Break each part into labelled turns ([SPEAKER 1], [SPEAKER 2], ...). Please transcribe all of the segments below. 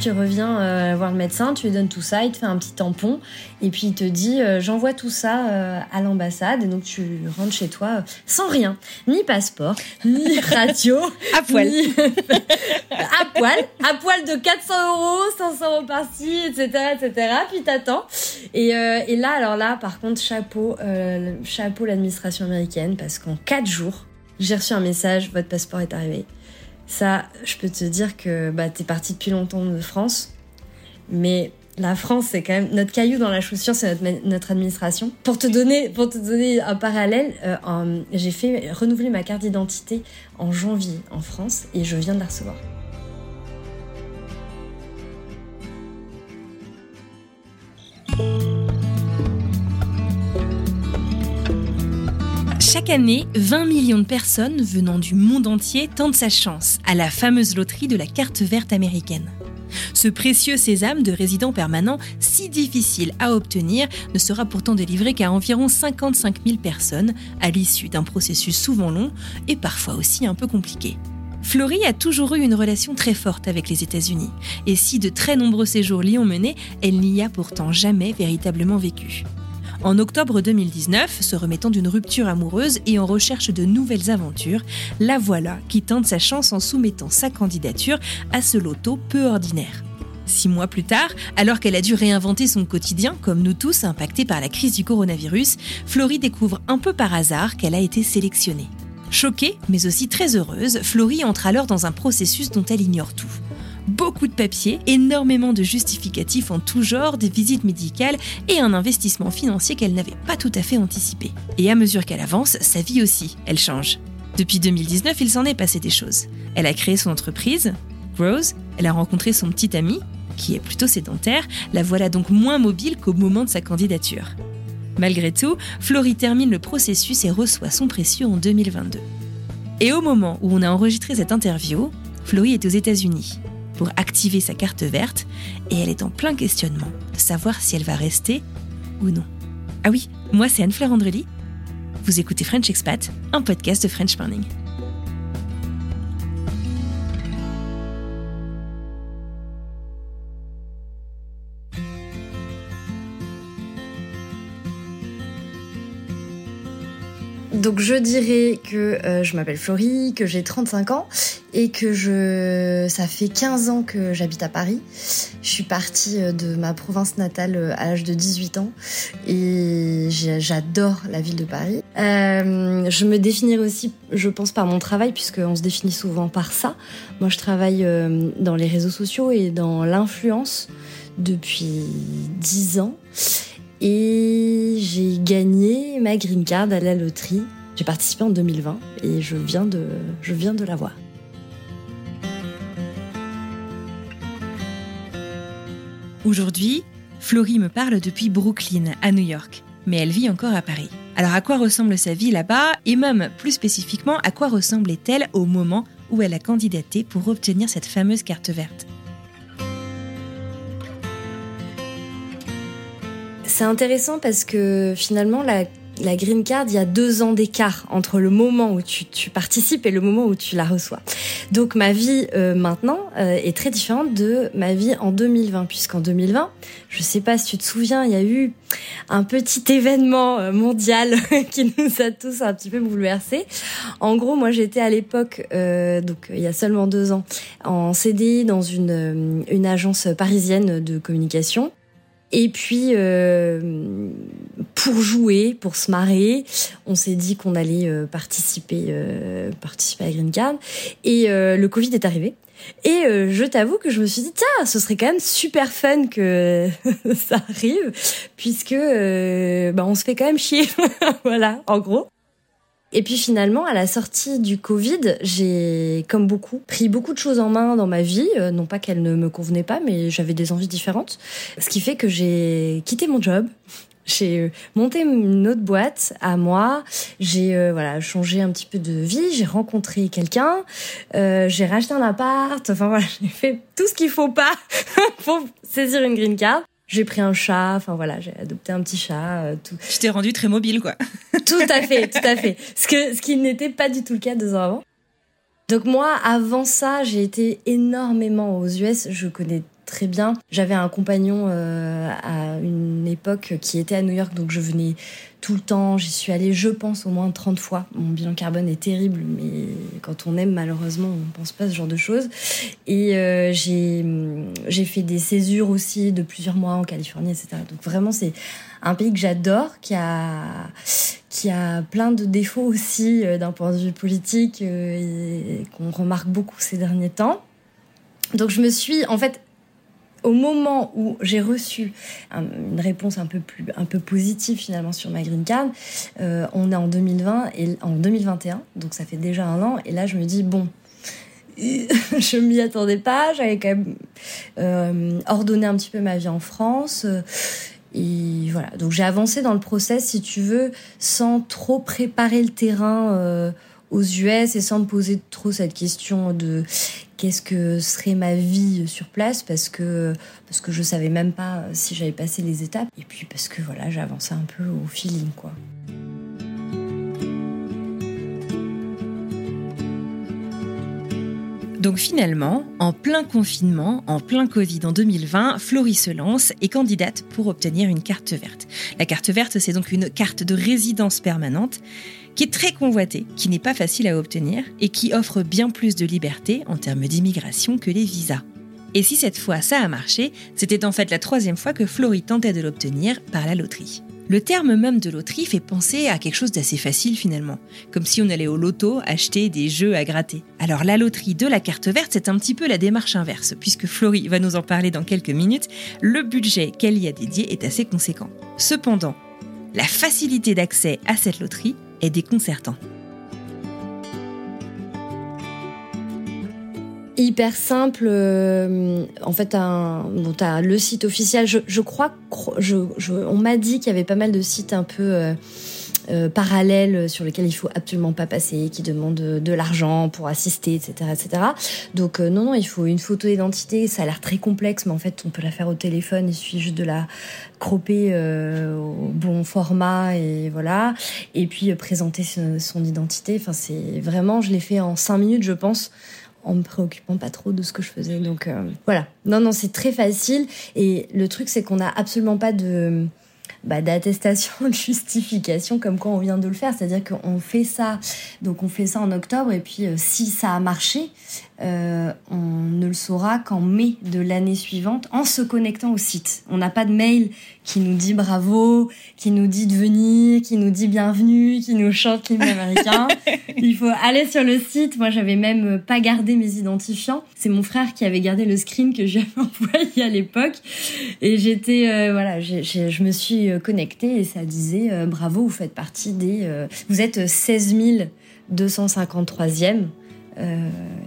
[SPEAKER 1] Tu reviens euh, voir le médecin, tu lui donnes tout ça, il te fait un petit tampon et puis il te dit euh, j'envoie tout ça euh, à l'ambassade et donc tu rentres chez toi sans rien, ni passeport, ni radio,
[SPEAKER 2] À poil.
[SPEAKER 1] ni- à poil, à poil de 400 euros, 500 euros par-ci, etc., etc. Puis t'attends et, et là alors là par contre chapeau, chapeau l'administration américaine parce qu'en 4 jours j'ai reçu un message, votre passeport est arrivé. Ça, je peux te dire que bah, t'es parti depuis longtemps de France, mais la France, c'est quand même notre caillou dans la chaussure, c'est notre, notre administration. Pour te donner, pour te donner un parallèle, euh, j'ai fait renouveler ma carte d'identité en janvier en France et je viens de la recevoir.
[SPEAKER 2] Chaque année, 20 millions de personnes venant du monde entier tentent sa chance à la fameuse loterie de la carte verte américaine. Ce précieux sésame de résidents permanents, si difficile à obtenir, ne sera pourtant délivré qu'à environ 55 000 personnes à l'issue d'un processus souvent long et parfois aussi un peu compliqué. Florie a toujours eu une relation très forte avec les États-Unis, et si de très nombreux séjours l'y ont mené, elle n'y a pourtant jamais véritablement vécu. En octobre 2019, se remettant d'une rupture amoureuse et en recherche de nouvelles aventures, la voilà qui tente sa chance en soumettant sa candidature à ce loto peu ordinaire. Six mois plus tard, alors qu'elle a dû réinventer son quotidien, comme nous tous impactés par la crise du coronavirus, Florie découvre un peu par hasard qu'elle a été sélectionnée. Choquée, mais aussi très heureuse, Florie entre alors dans un processus dont elle ignore tout. Beaucoup de papiers, énormément de justificatifs en tout genre, des visites médicales et un investissement financier qu'elle n'avait pas tout à fait anticipé. Et à mesure qu'elle avance, sa vie aussi, elle change. Depuis 2019, il s'en est passé des choses. Elle a créé son entreprise, Grows, elle a rencontré son petit ami, qui est plutôt sédentaire, la voilà donc moins mobile qu'au moment de sa candidature. Malgré tout, Florie termine le processus et reçoit son précieux en 2022. Et au moment où on a enregistré cette interview, Florie est aux États-Unis pour activer sa carte verte et elle est en plein questionnement de savoir si elle va rester ou non. Ah oui, moi c'est Anne-Fleur Andrely. Vous écoutez French Expat, un podcast de French Morning.
[SPEAKER 1] Donc je dirais que euh, je m'appelle Florie, que j'ai 35 ans et que je ça fait 15 ans que j'habite à Paris. Je suis partie euh, de ma province natale euh, à l'âge de 18 ans et j'adore la ville de Paris. Je me définirais aussi, je pense, par mon travail puisqu'on se définit souvent par ça. Moi, je travaille dans les réseaux sociaux et dans l'influence depuis 10 ans. Et j'ai gagné ma green card à la loterie. J'ai participé en 2020 et je viens de, je viens l'avoir.
[SPEAKER 2] Aujourd'hui, Florie me parle depuis Brooklyn, à New York, mais elle vit encore à Paris. Alors à quoi ressemble sa vie là-bas? Et même plus spécifiquement à quoi ressemblait-elle au moment où elle a candidaté pour obtenir cette fameuse carte verte?
[SPEAKER 1] C'est intéressant parce que finalement la, la green card, il y a deux ans d'écart entre le moment où tu, tu, participes et le moment où tu la reçois. Donc ma vie euh, maintenant euh, est très différente de ma vie en 2020, puisqu'en 2020, je sais pas si tu te souviens, il y a eu un petit événement euh, mondial qui nous a tous un petit peu bouleversés. En gros, moi j'étais à l'époque, donc il y a seulement deux ans, en CDI dans une, une agence parisienne de communication. Et puis, euh, pour jouer, pour se marrer, on s'est dit qu'on allait euh, participer, euh, participer à Green Card. Et le Covid est arrivé. Et je t'avoue que je me suis dit, tiens, ce serait quand même super fun que ça arrive, puisque bah, on se fait quand même chier. voilà, en gros. Et puis finalement, à la sortie du Covid, j'ai, comme beaucoup, pris beaucoup de choses en main dans ma vie. Euh, non pas qu'elles ne me convenaient pas, mais j'avais des envies différentes. Ce qui fait que j'ai quitté mon job. J'ai euh, monté une autre boîte à moi. J'ai euh, voilà changé un petit peu de vie. J'ai rencontré quelqu'un. j'ai racheté un appart. Enfin voilà, j'ai fait tout ce qu'il faut pas pour saisir une green card. J'ai pris un chat, enfin voilà, j'ai adopté un petit chat. Euh, tout.
[SPEAKER 2] Tu t'es rendu très mobile, quoi.
[SPEAKER 1] tout à fait, tout à fait. Ce, que, ce qui n'était pas du tout le cas deux ans avant. Donc moi, avant ça, j'ai été énormément aux US. Je connais très bien. J'avais un compagnon euh, à une époque qui était à New York, donc je venais tout le temps. J'y suis allée, je pense, au moins 30 fois. Mon bilan carbone est terrible, mais quand on aime, malheureusement, on pense pas ce genre de choses. Et euh, j'ai fait des césures aussi de plusieurs mois en Californie, etc. Donc vraiment, c'est un pays que j'adore, qui a qui a plein de défauts aussi euh, d'un point de vue politique et qu'on remarque beaucoup ces derniers temps. Donc je me suis en fait au moment où j'ai reçu une réponse un peu plus un peu positive finalement sur ma green card, euh, on est en 2020 et en 2021, donc ça fait déjà un an. Et là, je me dis bon, je m'y attendais pas. J'avais quand même euh, ordonné un petit peu ma vie en France. Euh, et voilà, donc j'ai avancé dans le process, si tu veux, sans trop préparer le terrain aux US et sans me poser trop cette question de qu'est-ce que serait ma vie sur place parce que parce que je savais même pas si j'avais passé les étapes et puis parce que voilà j'avançais un peu au feeling quoi.
[SPEAKER 2] Donc finalement, en plein confinement, en plein Covid en 2020, Florie se lance et candidate pour obtenir une carte verte. La carte verte, c'est donc une carte de résidence permanente qui est très convoitée, qui n'est pas facile à obtenir et qui offre bien plus de liberté en termes d'immigration que les visas. Et si cette fois ça a marché, c'était en fait la troisième fois que Florie tentait de l'obtenir par la loterie. Le terme même de loterie fait penser à quelque chose d'assez facile finalement, comme si on allait au loto acheter des jeux à gratter. Alors la loterie de la carte verte, c'est un petit peu la démarche inverse, puisque Florie va nous en parler dans quelques minutes, le budget qu'elle y a dédié est assez conséquent. Cependant, la facilité d'accès à cette loterie est déconcertant.
[SPEAKER 1] hyper simple. Euh, en fait, un, bon, le site officiel. Je, crois, on m'a dit qu'il y avait pas mal de sites un peu euh, euh, parallèles sur lesquels il faut absolument pas passer, qui demandent de, l'argent pour assister, etc., etc. Donc non, non, il faut une photo d'identité. Ça a l'air très complexe, mais en fait, on peut la faire au téléphone. Il suffit juste de la cropper au bon format et voilà. Et puis présenter son, identité. Enfin, c'est vraiment, je l'ai fait en cinq minutes, je pense en me préoccupant pas trop de ce que je faisais. Donc euh, voilà. Non, non, c'est très facile. Et le truc, c'est qu'on n'a absolument pas de bah, d'attestation, de justification comme quoi on vient de le faire. C'est-à-dire qu'on fait ça, donc on fait ça en octobre et puis euh, si ça a marché, euh, on ne le saura qu'en mai de l'année suivante en se connectant au site. On n'a pas de mail qui nous dit bravo, qui nous dit de venir, qui nous dit bienvenue, qui nous chante l'hymne américain. Il faut aller sur le site. Moi, j'avais même pas gardé mes identifiants. C'est mon frère qui avait gardé le screen que j'avais envoyé à l'époque. Et j'étais, euh, voilà, je me suis connectée et ça disait euh, bravo, vous faites partie des, vous êtes 16 253e euh,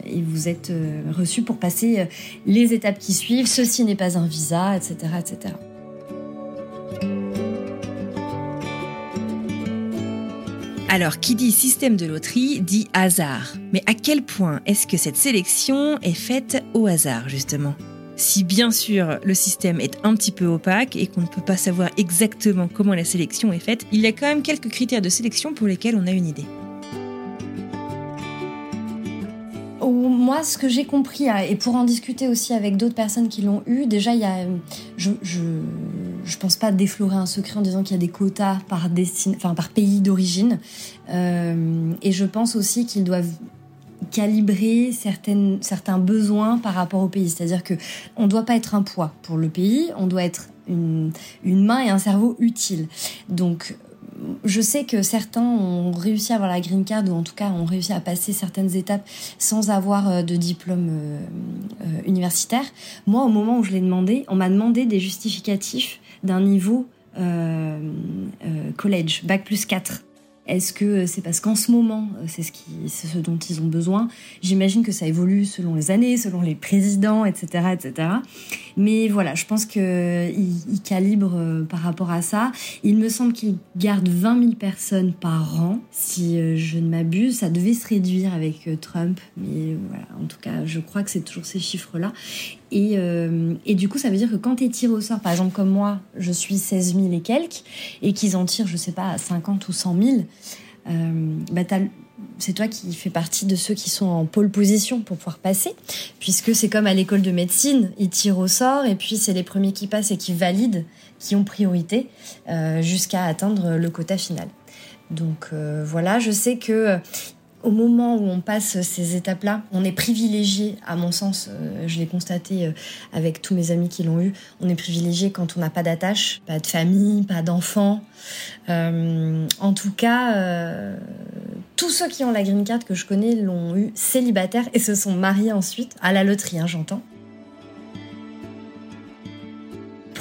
[SPEAKER 1] et vous êtes euh, reçu pour passer euh, les étapes qui suivent. Ceci n'est pas un visa, etc., etc.
[SPEAKER 2] Alors, qui dit système de loterie dit hasard. Mais à quel point est-ce que cette sélection est faite au hasard, justement? Si bien sûr le système est un petit peu opaque et qu'on ne peut pas savoir exactement comment la sélection est faite, il y a quand même quelques critères de sélection pour lesquels on a une idée.
[SPEAKER 1] Moi, ce que j'ai compris, hein, et pour en discuter aussi avec d'autres personnes qui l'ont eu, déjà, il y a, je, je, pense pas déflorer un secret en disant qu'il y a des quotas par, enfin, par pays d'origine. Euh, et je pense aussi qu'ils doivent calibrer certains besoins par rapport au pays. C'est-à-dire que on doit pas être un poids pour le pays, on doit être une, une main et un cerveau utile. Donc je sais que certains ont réussi à avoir la green card ou en tout cas ont réussi à passer certaines étapes sans avoir euh, de diplôme euh, euh, universitaire. Moi, au moment où je l'ai demandé, on m'a demandé des justificatifs d'un niveau college, bac plus 4. Est-ce que c'est parce qu'en ce moment, c'est ce, ce dont ils ont besoin? J'imagine que ça évolue selon les années, selon les présidents, etc., etc. Mais voilà, je pense que il, calibre euh, par rapport à ça. Il me semble qu'il garde 20 000 personnes par an, si euh, je ne m'abuse. Ça devait se réduire avec euh, Trump, mais voilà. En tout cas, je crois que c'est toujours ces chiffres-là. Et, du coup, ça veut dire que quand tu es tiré au sort, par exemple comme moi, je suis 16 000 et quelques, et qu'ils en tirent, je sais pas, 50 ou 100 000, euh, bah c'est toi qui fais partie de ceux qui sont en pole position pour pouvoir passer, puisque c'est comme à l'école de médecine, ils tirent au sort et puis c'est les premiers qui passent et qui valident, qui ont priorité euh, jusqu'à atteindre le quota final. Donc euh, voilà, je sais que au moment où on passe ces étapes-là, on est privilégié, à mon sens, euh, je l'ai constaté euh, avec tous mes amis qui l'ont eu, on est privilégié quand on n'a pas d'attache, pas de famille, pas d'enfants. Euh, en tout cas, tous ceux qui ont la green card que je connais l'ont eu célibataire et se sont mariés ensuite, à la loterie, hein, j'entends.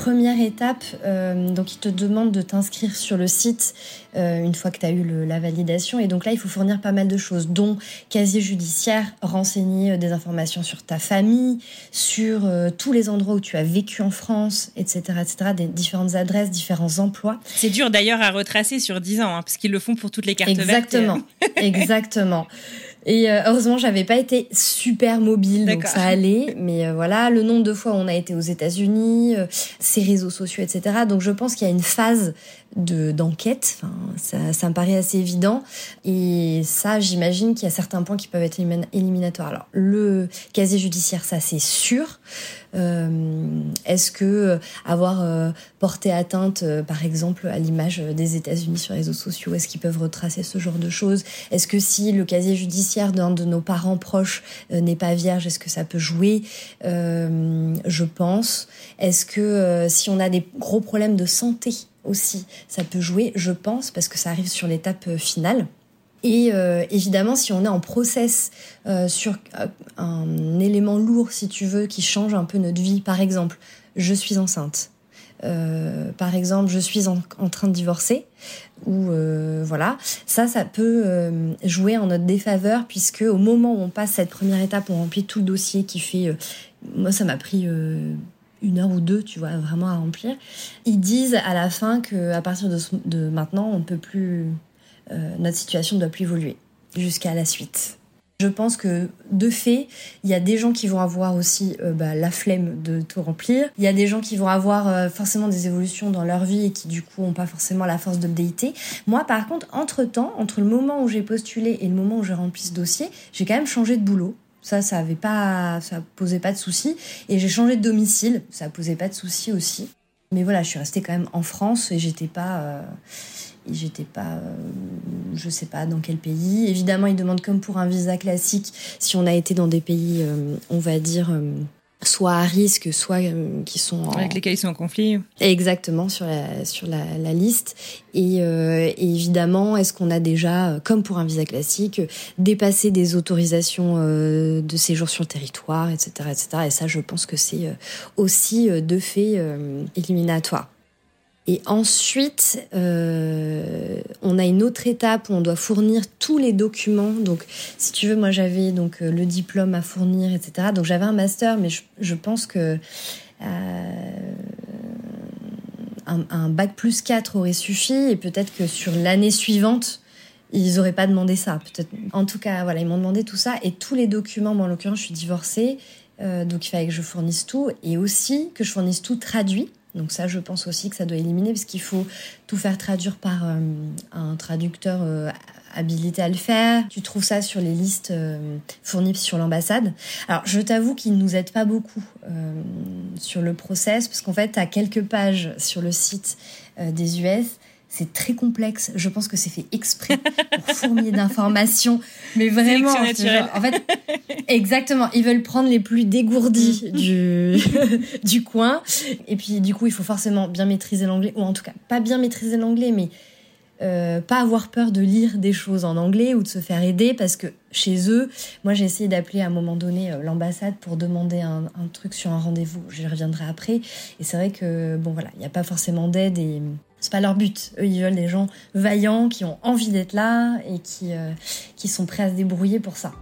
[SPEAKER 1] Première étape, euh, donc il te demande de t'inscrire sur le site euh, une fois que tu as eu la validation. Et donc là, il faut fournir pas mal de choses, dont casier judiciaire, renseigner euh, des informations sur ta famille, sur tous les endroits où tu as vécu en France, etc., etc., des différentes adresses, différents emplois.
[SPEAKER 2] C'est dur d'ailleurs à retracer sur 10 ans, hein, parce qu'ils le font pour toutes les cartes
[SPEAKER 1] Exactement, exactement. Et euh, heureusement, j'avais pas été super mobile, donc ça allait. Mais euh, voilà, le nombre de fois où on a été aux États-Unis, euh, ces réseaux sociaux, etc. Donc je pense qu'il y a une phase de d'enquête. Enfin, ça, ça me paraît assez évident. Et ça, j'imagine qu'il y a certains points qui peuvent être éliminatoires. Alors le casier judiciaire, ça c'est sûr. Euh, Est-ce que euh, avoir euh, porté atteinte, euh, par exemple, à l'image des États-Unis sur les réseaux sociaux, est-ce qu'ils peuvent retracer ce genre de choses? Est-ce que si le casier judiciaire d'un de nos parents proches n'est pas vierge, est-ce que ça peut jouer? Je pense. Est-ce que si on a des gros problèmes de santé aussi, ça peut jouer, je pense, parce que ça arrive sur l'étape finale. Et euh, évidemment, si on est en process euh, sur euh, un élément lourd, si tu veux, qui change un peu notre vie, par exemple, je suis enceinte. par exemple, je suis en, train de divorcer, ou voilà, ça, ça peut jouer en notre défaveur puisque au moment où on passe cette première étape, on remplit tout le dossier qui fait, moi, ça m'a pris une heure ou deux, tu vois, vraiment à remplir. Ils disent à la fin que à partir de, maintenant, on peut plus euh, notre situation ne doit plus évoluer jusqu'à la suite. Je pense que de fait, il y a des gens qui vont avoir aussi euh, bah, la flemme de tout remplir. Il y a des gens qui vont avoir euh, forcément des évolutions dans leur vie et qui du coup n'ont pas forcément la force de. Moi, par contre, entre temps, entre le moment où j'ai postulé et le moment où j'ai rempli ce dossier, j'ai quand même changé de boulot. Ça, ça avait pas, ça posait pas de soucis. Et j'ai changé de domicile. Ça posait pas de soucis aussi. Mais voilà, je suis restée quand même en France et j'étais pas j'étais pas, euh, je sais pas dans quel pays. Évidemment, ils demandent comme pour un visa classique, si on a été dans des pays, euh, on va dire, euh, soit à risque, soit qui sont
[SPEAKER 2] avec lesquels ils sont en conflit.
[SPEAKER 1] Exactement sur la sur la, la liste. Et, et évidemment, est-ce qu'on a déjà, comme pour un visa classique, dépassé des autorisations de séjour sur le territoire, etc., etc. Et ça, je pense que c'est aussi de fait éliminatoire. Et ensuite, euh, on a une autre étape où on doit fournir tous les documents. Donc, si tu veux, moi j'avais donc euh, le diplôme à fournir, etc. Donc j'avais un master, mais je, pense que euh, un, bac plus 4 aurait suffi. Et peut-être que sur l'année suivante, ils auraient pas demandé ça. En tout cas, voilà, ils m'ont demandé tout ça et tous les documents. Moi, en l'occurrence, je suis divorcée. donc il fallait que je fournisse tout et aussi que je fournisse tout traduit. Donc ça, je pense aussi que ça doit éliminer parce qu'il faut tout faire traduire par un traducteur habilité à le faire. Tu trouves ça sur les listes euh, fournies sur l'ambassade. Alors, je t'avoue qu'il ne nous aide pas beaucoup euh, sur le process, parce qu'en fait, as quelques pages sur le site euh, des US. C'est très complexe. Je pense que c'est fait exprès pour fourmiller d'informations. Mais vraiment, en fait, exactement. Ils veulent prendre les plus dégourdis mm. du, du coin. Et puis, du coup, il faut forcément bien maîtriser l'anglais, ou en tout cas, pas bien maîtriser l'anglais, mais euh, pas avoir peur de lire des choses en anglais ou de se faire aider parce que chez eux, moi j'ai essayé d'appeler à un moment donné euh, l'ambassade pour demander un, truc sur un rendez-vous. J'y reviendrai après. Et c'est vrai que bon voilà, il n'y a pas forcément d'aide et c'est pas leur but. Eux, ils veulent des gens vaillants qui ont envie d'être là et qui, euh, qui sont prêts à se débrouiller pour ça.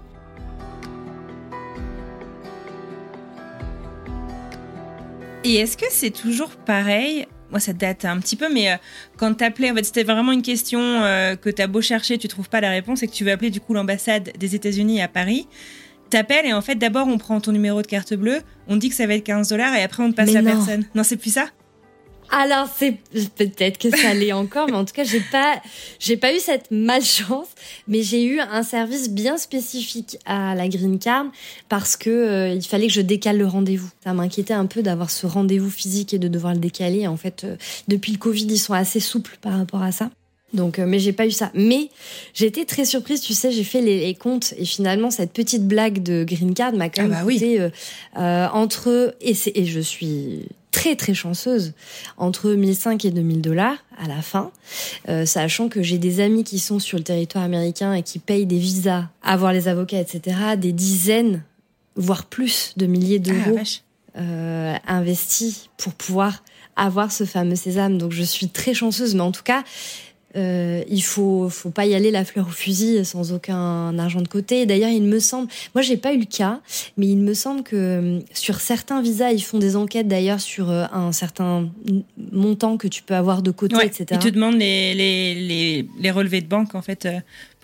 [SPEAKER 2] Et est-ce que c'est toujours pareil? Moi ça date un petit peu, mais euh, quand t'appelais, en fait, c'était vraiment une question euh, que t'as beau chercher, tu trouves pas la réponse et que tu veux appeler du coup l'ambassade des États-Unis à Paris. T'appelles et en fait, d'abord on prend ton numéro de carte bleue, on dit que ça va être 15 dollars et après on te passe la personne. Non, c'est plus ça?
[SPEAKER 1] Alors c'est peut-être que ça l'est encore, mais en tout cas j'ai pas j'ai pas eu cette malchance, mais j'ai eu un service bien spécifique à la Green Card parce que euh, il fallait que je décale le rendez-vous. Ça m'inquiétait un peu d'avoir ce rendez-vous physique et de devoir le décaler. En fait, euh, depuis le Covid, ils sont assez souples par rapport à ça. Donc, euh, mais j'ai pas eu ça. Mais j'ai été très surprise, tu sais, j'ai fait les, comptes et finalement cette petite blague de Green Card m'a quand même ah bah coûté entre et, et je suis très très chanceuse entre 1005 et 2000 dollars à la fin, euh, sachant que j'ai des amis qui sont sur le territoire américain et qui payent des visas, avoir les avocats, etc., des dizaines, voire plus de milliers ah, d'euros euh, investis pour pouvoir avoir ce fameux sésame. Donc je suis très chanceuse, mais en tout cas, euh, il faut faut pas y aller la fleur au fusil sans aucun argent de côté. D'ailleurs, il me semble, moi j'ai pas eu le cas, mais il me semble que euh, sur certains visas, ils font des enquêtes d'ailleurs sur euh, un certain montant que tu peux avoir de côté, etc.
[SPEAKER 2] Ils te demandent les, les, les, les relevés de banque en fait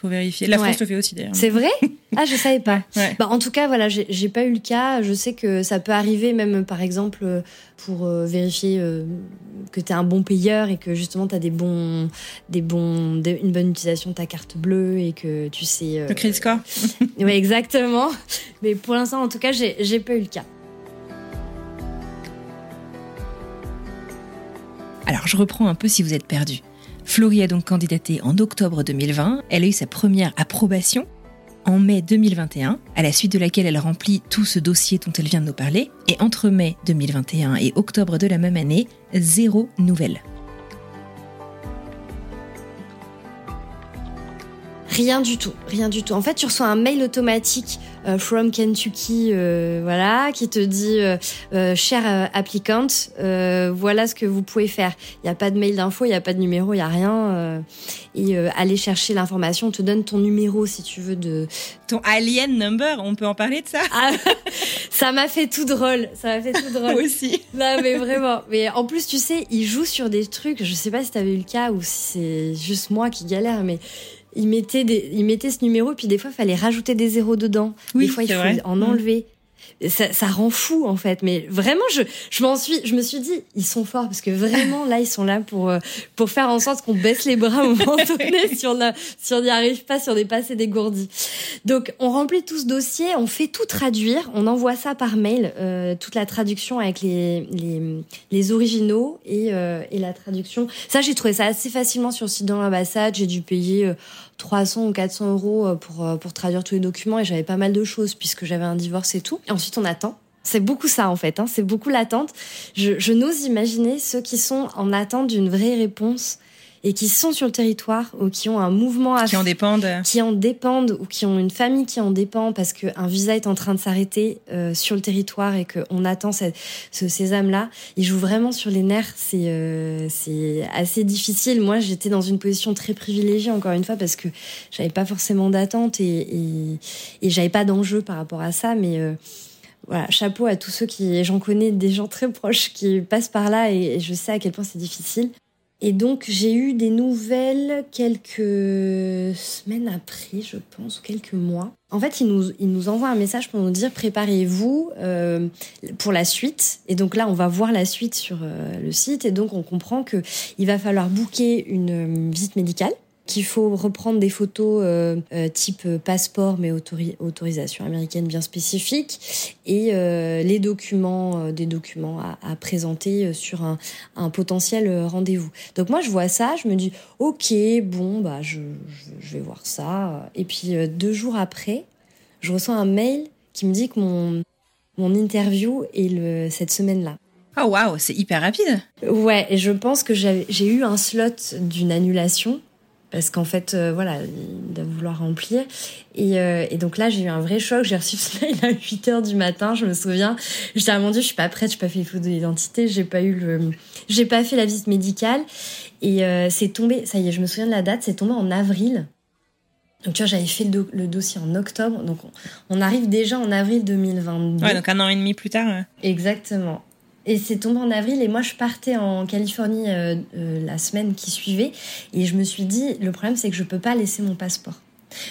[SPEAKER 2] vérifier. La France le fait aussi d'ailleurs.
[SPEAKER 1] C'est vrai? Ah, je savais pas. Bah, en tout cas, voilà, j'ai pas eu le cas. Je sais que ça peut arriver même, par exemple, pour euh, vérifier euh, que tu es un bon payeur et que justement tu as des bons, des bons, une bonne utilisation de ta carte bleue et que tu sais.
[SPEAKER 2] Euh, le crédit score
[SPEAKER 1] Oui, exactement. Mais pour l'instant, en tout cas, j'ai pas eu le cas.
[SPEAKER 2] Alors, je reprends un peu si vous êtes perdu. Florie a donc candidaté en octobre 2020. Elle a eu sa première approbation en mai 2021, à la suite de laquelle elle remplit tout ce dossier dont elle vient de nous parler. Et entre mai 2021 et octobre de la même année, zéro nouvelle.
[SPEAKER 1] Rien du tout, rien du tout. En fait, tu reçois un mail automatique euh, from Kentucky, euh, voilà, qui te dit euh, cher applicant, voilà ce que vous pouvez faire. Il n'y a pas de mail d'info, il n'y a pas de numéro, il n'y a rien. et aller chercher l'information, on te donne ton numéro si tu veux de
[SPEAKER 2] ton alien number. On peut en parler de ça? Ah,
[SPEAKER 1] Ça m'a fait tout drôle. Ça m'a fait tout drôle.
[SPEAKER 2] Moi aussi.
[SPEAKER 1] Non mais vraiment. Mais en plus, tu sais, il joue sur des trucs. Je sais pas si t'avais eu le cas ou si c'est juste moi qui galère, mais il mettait, des, il mettait ce numéro, puis des fois, il fallait rajouter des zéros dedans. des fois, il en enlever ça, ça, rend fou en fait. Mais vraiment, je, je m'en suis, je me suis dit, ils sont forts parce que vraiment là, ils sont là pour euh, pour faire en sorte qu'on baisse les bras au moment donné si on a, si on n'y arrive pas, si on n'est pas assez dégourdi. Donc, on remplit tout ce dossier, on fait tout traduire, on envoie ça par mail, euh, toute la traduction avec les les, les originaux et euh, et la traduction. Ça, j'ai trouvé ça assez facilement sur le site de l'ambassade. J'ai dû payer 300 ou 400 euros pour pour traduire tous les documents et j'avais pas mal de choses puisque j'avais un divorce et tout. Ensuite, on attend. C'est beaucoup ça en fait, hein. c'est beaucoup l'attente. Je, je n'ose imaginer ceux qui sont en attente d'une vraie réponse et qui sont sur le territoire ou qui ont un mouvement à
[SPEAKER 2] qui en dépendent.
[SPEAKER 1] qui en dépendent ou qui ont une famille qui en dépend parce qu'un visa est en train de s'arrêter euh, sur le territoire et qu'on attend cette, ce sésame là ils jouent vraiment sur les nerfs. C'est euh, c'est assez difficile. Moi j'étais dans une position très privilégiée encore une fois parce que j'avais pas forcément d'attente et, et, et j'avais pas d'enjeu par rapport à ça. Mais euh, voilà, chapeau à tous ceux qui, j'en connais des gens très proches qui passent par là et, je sais à quel point c'est difficile. Et donc j'ai eu des nouvelles quelques semaines après, je pense, ou quelques mois. En fait, il nous, il nous envoie un message pour nous dire préparez-vous euh, pour la suite. Et donc là, on va voir la suite sur euh, le site. Et donc on comprend que il va falloir booker une visite médicale qu'il faut reprendre des photos euh, euh, type euh, passeport mais autorisation américaine bien spécifique et les documents des documents à, à présenter sur un, un potentiel rendez-vous. Donc moi je vois ça, je me dis ok bon bah je, je, vais voir ça et puis deux jours après je reçois un mail qui me dit que mon mon interview est le, cette semaine-là.
[SPEAKER 2] Oh waouh, c'est hyper rapide.
[SPEAKER 1] Ouais, et je pense que j'ai eu un slot d'une annulation parce qu'en fait, euh, voilà, il doit vouloir remplir. Et, euh, et donc là, j'ai eu un vrai choc. J'ai reçu ce mail à 8 heures du matin, je me souviens. J'étais à mon Dieu, je suis pas prête, j'ai pas fait les photos d'identité, j'ai pas eu le, j'ai pas fait la visite médicale. Et euh, c'est tombé, ça y est, je me souviens de la date, c'est tombé en avril. Donc tu vois, j'avais fait le, dossier en octobre, donc on, arrive déjà en avril 2022.
[SPEAKER 2] Ouais, donc un an et demi plus tard.
[SPEAKER 1] Exactement. Et c'est tombé en avril et moi je partais en Californie euh, euh, la semaine qui suivait et je me suis dit le problème c'est que je peux pas laisser mon passeport.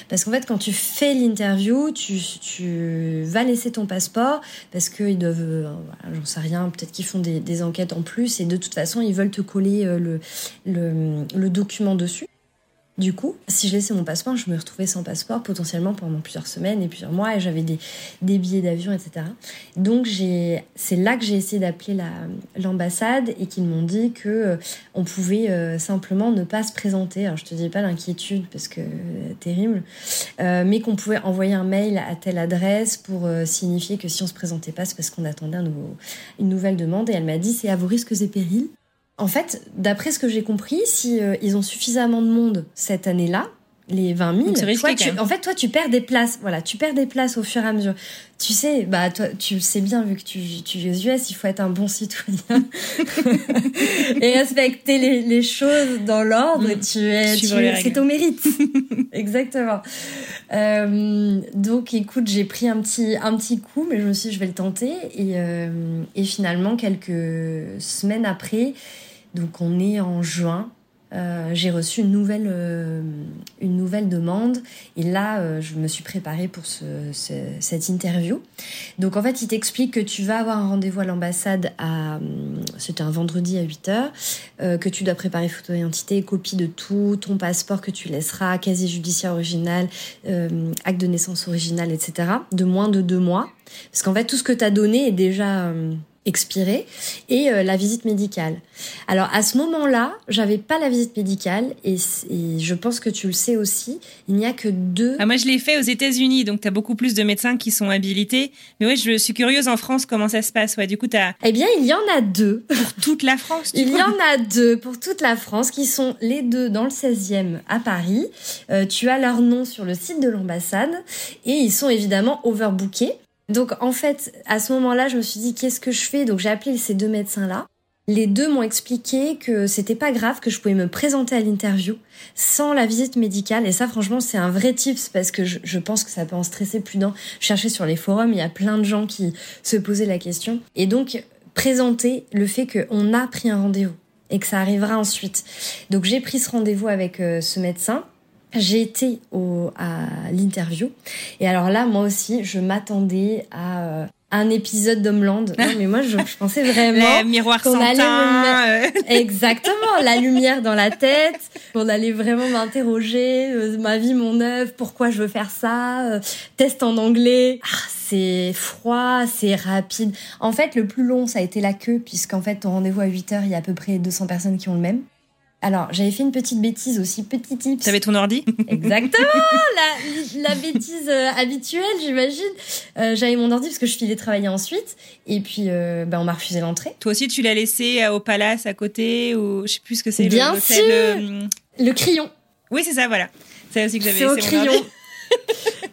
[SPEAKER 1] Parce qu'en fait, quand tu fais l'interview, tu, tu, vas laisser ton passeport parce qu'ils doivent, euh, j'en sais rien, peut-être qu'ils font des, des, enquêtes en plus et de toute façon, ils veulent te coller le, le, le document dessus. Du coup, si je laissais mon passeport, je me retrouvais sans passeport potentiellement pendant plusieurs semaines et plusieurs mois et j'avais des, billets d'avion, etc. Donc c'est là que j'ai essayé d'appeler l'ambassade et qu'ils m'ont dit que euh, on pouvait euh, simplement ne pas se présenter. Alors je te dis pas l'inquiétude parce que euh, terrible, mais qu'on pouvait envoyer un mail à telle adresse pour signifier que si on se présentait pas, c'est parce qu'on attendait une nouvelle demande. Et elle m'a dit c'est à vos risques et périls. En fait, d'après ce que j'ai compris, si euh, ils ont suffisamment de monde cette année-là, les 20 000, toi, tu, en fait, toi, tu perds des places. Voilà, tu perds des places au fur et à mesure. Tu sais, bah, toi, tu le sais bien, vu que tu, tu vis aux US, il faut être un bon citoyen et respecter les, les choses dans l'ordre. Mm. Tu es, tu, c'est au mérite. Exactement. Euh, donc, écoute, j'ai pris un petit, un petit coup, mais je me suis dit, je vais le tenter. Et, euh, et finalement, quelques semaines après, donc on est en juin. Euh, j'ai reçu une nouvelle, euh, une nouvelle demande et là euh, je me suis préparée pour ce, cette interview. Donc en fait il t'explique que tu vas avoir un rendez-vous à l'ambassade c'était un vendredi à 8h que tu dois préparer photo d'identité, copie de tout, ton passeport que tu laisseras, casier judiciaire original, acte de naissance original, etc. de moins de deux mois parce qu'en fait tout ce que tu as donné est déjà expiré et euh, la visite médicale. Alors à ce moment-là, j'avais pas la visite médicale et, je pense que tu le sais aussi, il n'y a que deux.
[SPEAKER 2] Ah, moi je l'ai fait aux États-Unis, donc tu as beaucoup plus de médecins qui sont habilités. Mais ouais, je suis curieuse en France comment ça se passe. Ouais, du coup tu
[SPEAKER 1] Eh bien, il y en a deux
[SPEAKER 2] pour toute la France.
[SPEAKER 1] il y en a deux pour toute la France qui sont les deux dans le 16e à Paris. Euh, tu as leur nom sur le site de l'ambassade et ils sont évidemment overbookés. Donc en fait, à ce moment-là, je me suis dit qu'est-ce que je fais? Donc j'ai appelé ces deux médecins-là. Les deux m'ont expliqué que c'était pas grave, que je pouvais me présenter à l'interview sans la visite médicale. Et ça, franchement, c'est un vrai tips parce que je, pense que ça peut en stresser plus d'un. Chercher sur les forums, il y a plein de gens qui se posaient la question. Et donc, présenter le fait qu'on a pris un rendez-vous et que ça arrivera ensuite. Donc j'ai pris ce rendez-vous avec euh, ce médecin j'ai été au, à l'interview. Et alors là, moi aussi, je m'attendais à euh, un épisode d'Homeland. Non, mais moi, je, pensais vraiment.
[SPEAKER 2] Les miroirs qu'on allait me...
[SPEAKER 1] Euh. Exactement, la lumière dans la tête. On allait vraiment m'interroger, euh, ma vie, mon œuvre, pourquoi je veux faire ça, test en anglais. Ah, c'est froid, c'est rapide. En fait, le plus long, ça a été la queue, puisqu'en fait, ton rendez-vous à 8 heures, il y a à peu près 200 personnes qui ont le même. Alors, j'avais fait une petite bêtise aussi, petit tips.
[SPEAKER 2] T'avais ton ordi?
[SPEAKER 1] Exactement, la, la bêtise euh, habituelle, j'imagine. Euh, j'avais mon ordi parce que je filais travailler ensuite, et puis euh, bah, on m'a refusé l'entrée.
[SPEAKER 2] Toi aussi, tu l'as laissé au palace à côté, ou je sais plus ce que c'est.
[SPEAKER 1] Bien le, sûr. Le... le crayon.
[SPEAKER 2] Oui, c'est ça, voilà.
[SPEAKER 1] C'est
[SPEAKER 2] aussi que j'avais
[SPEAKER 1] laissé au crayon.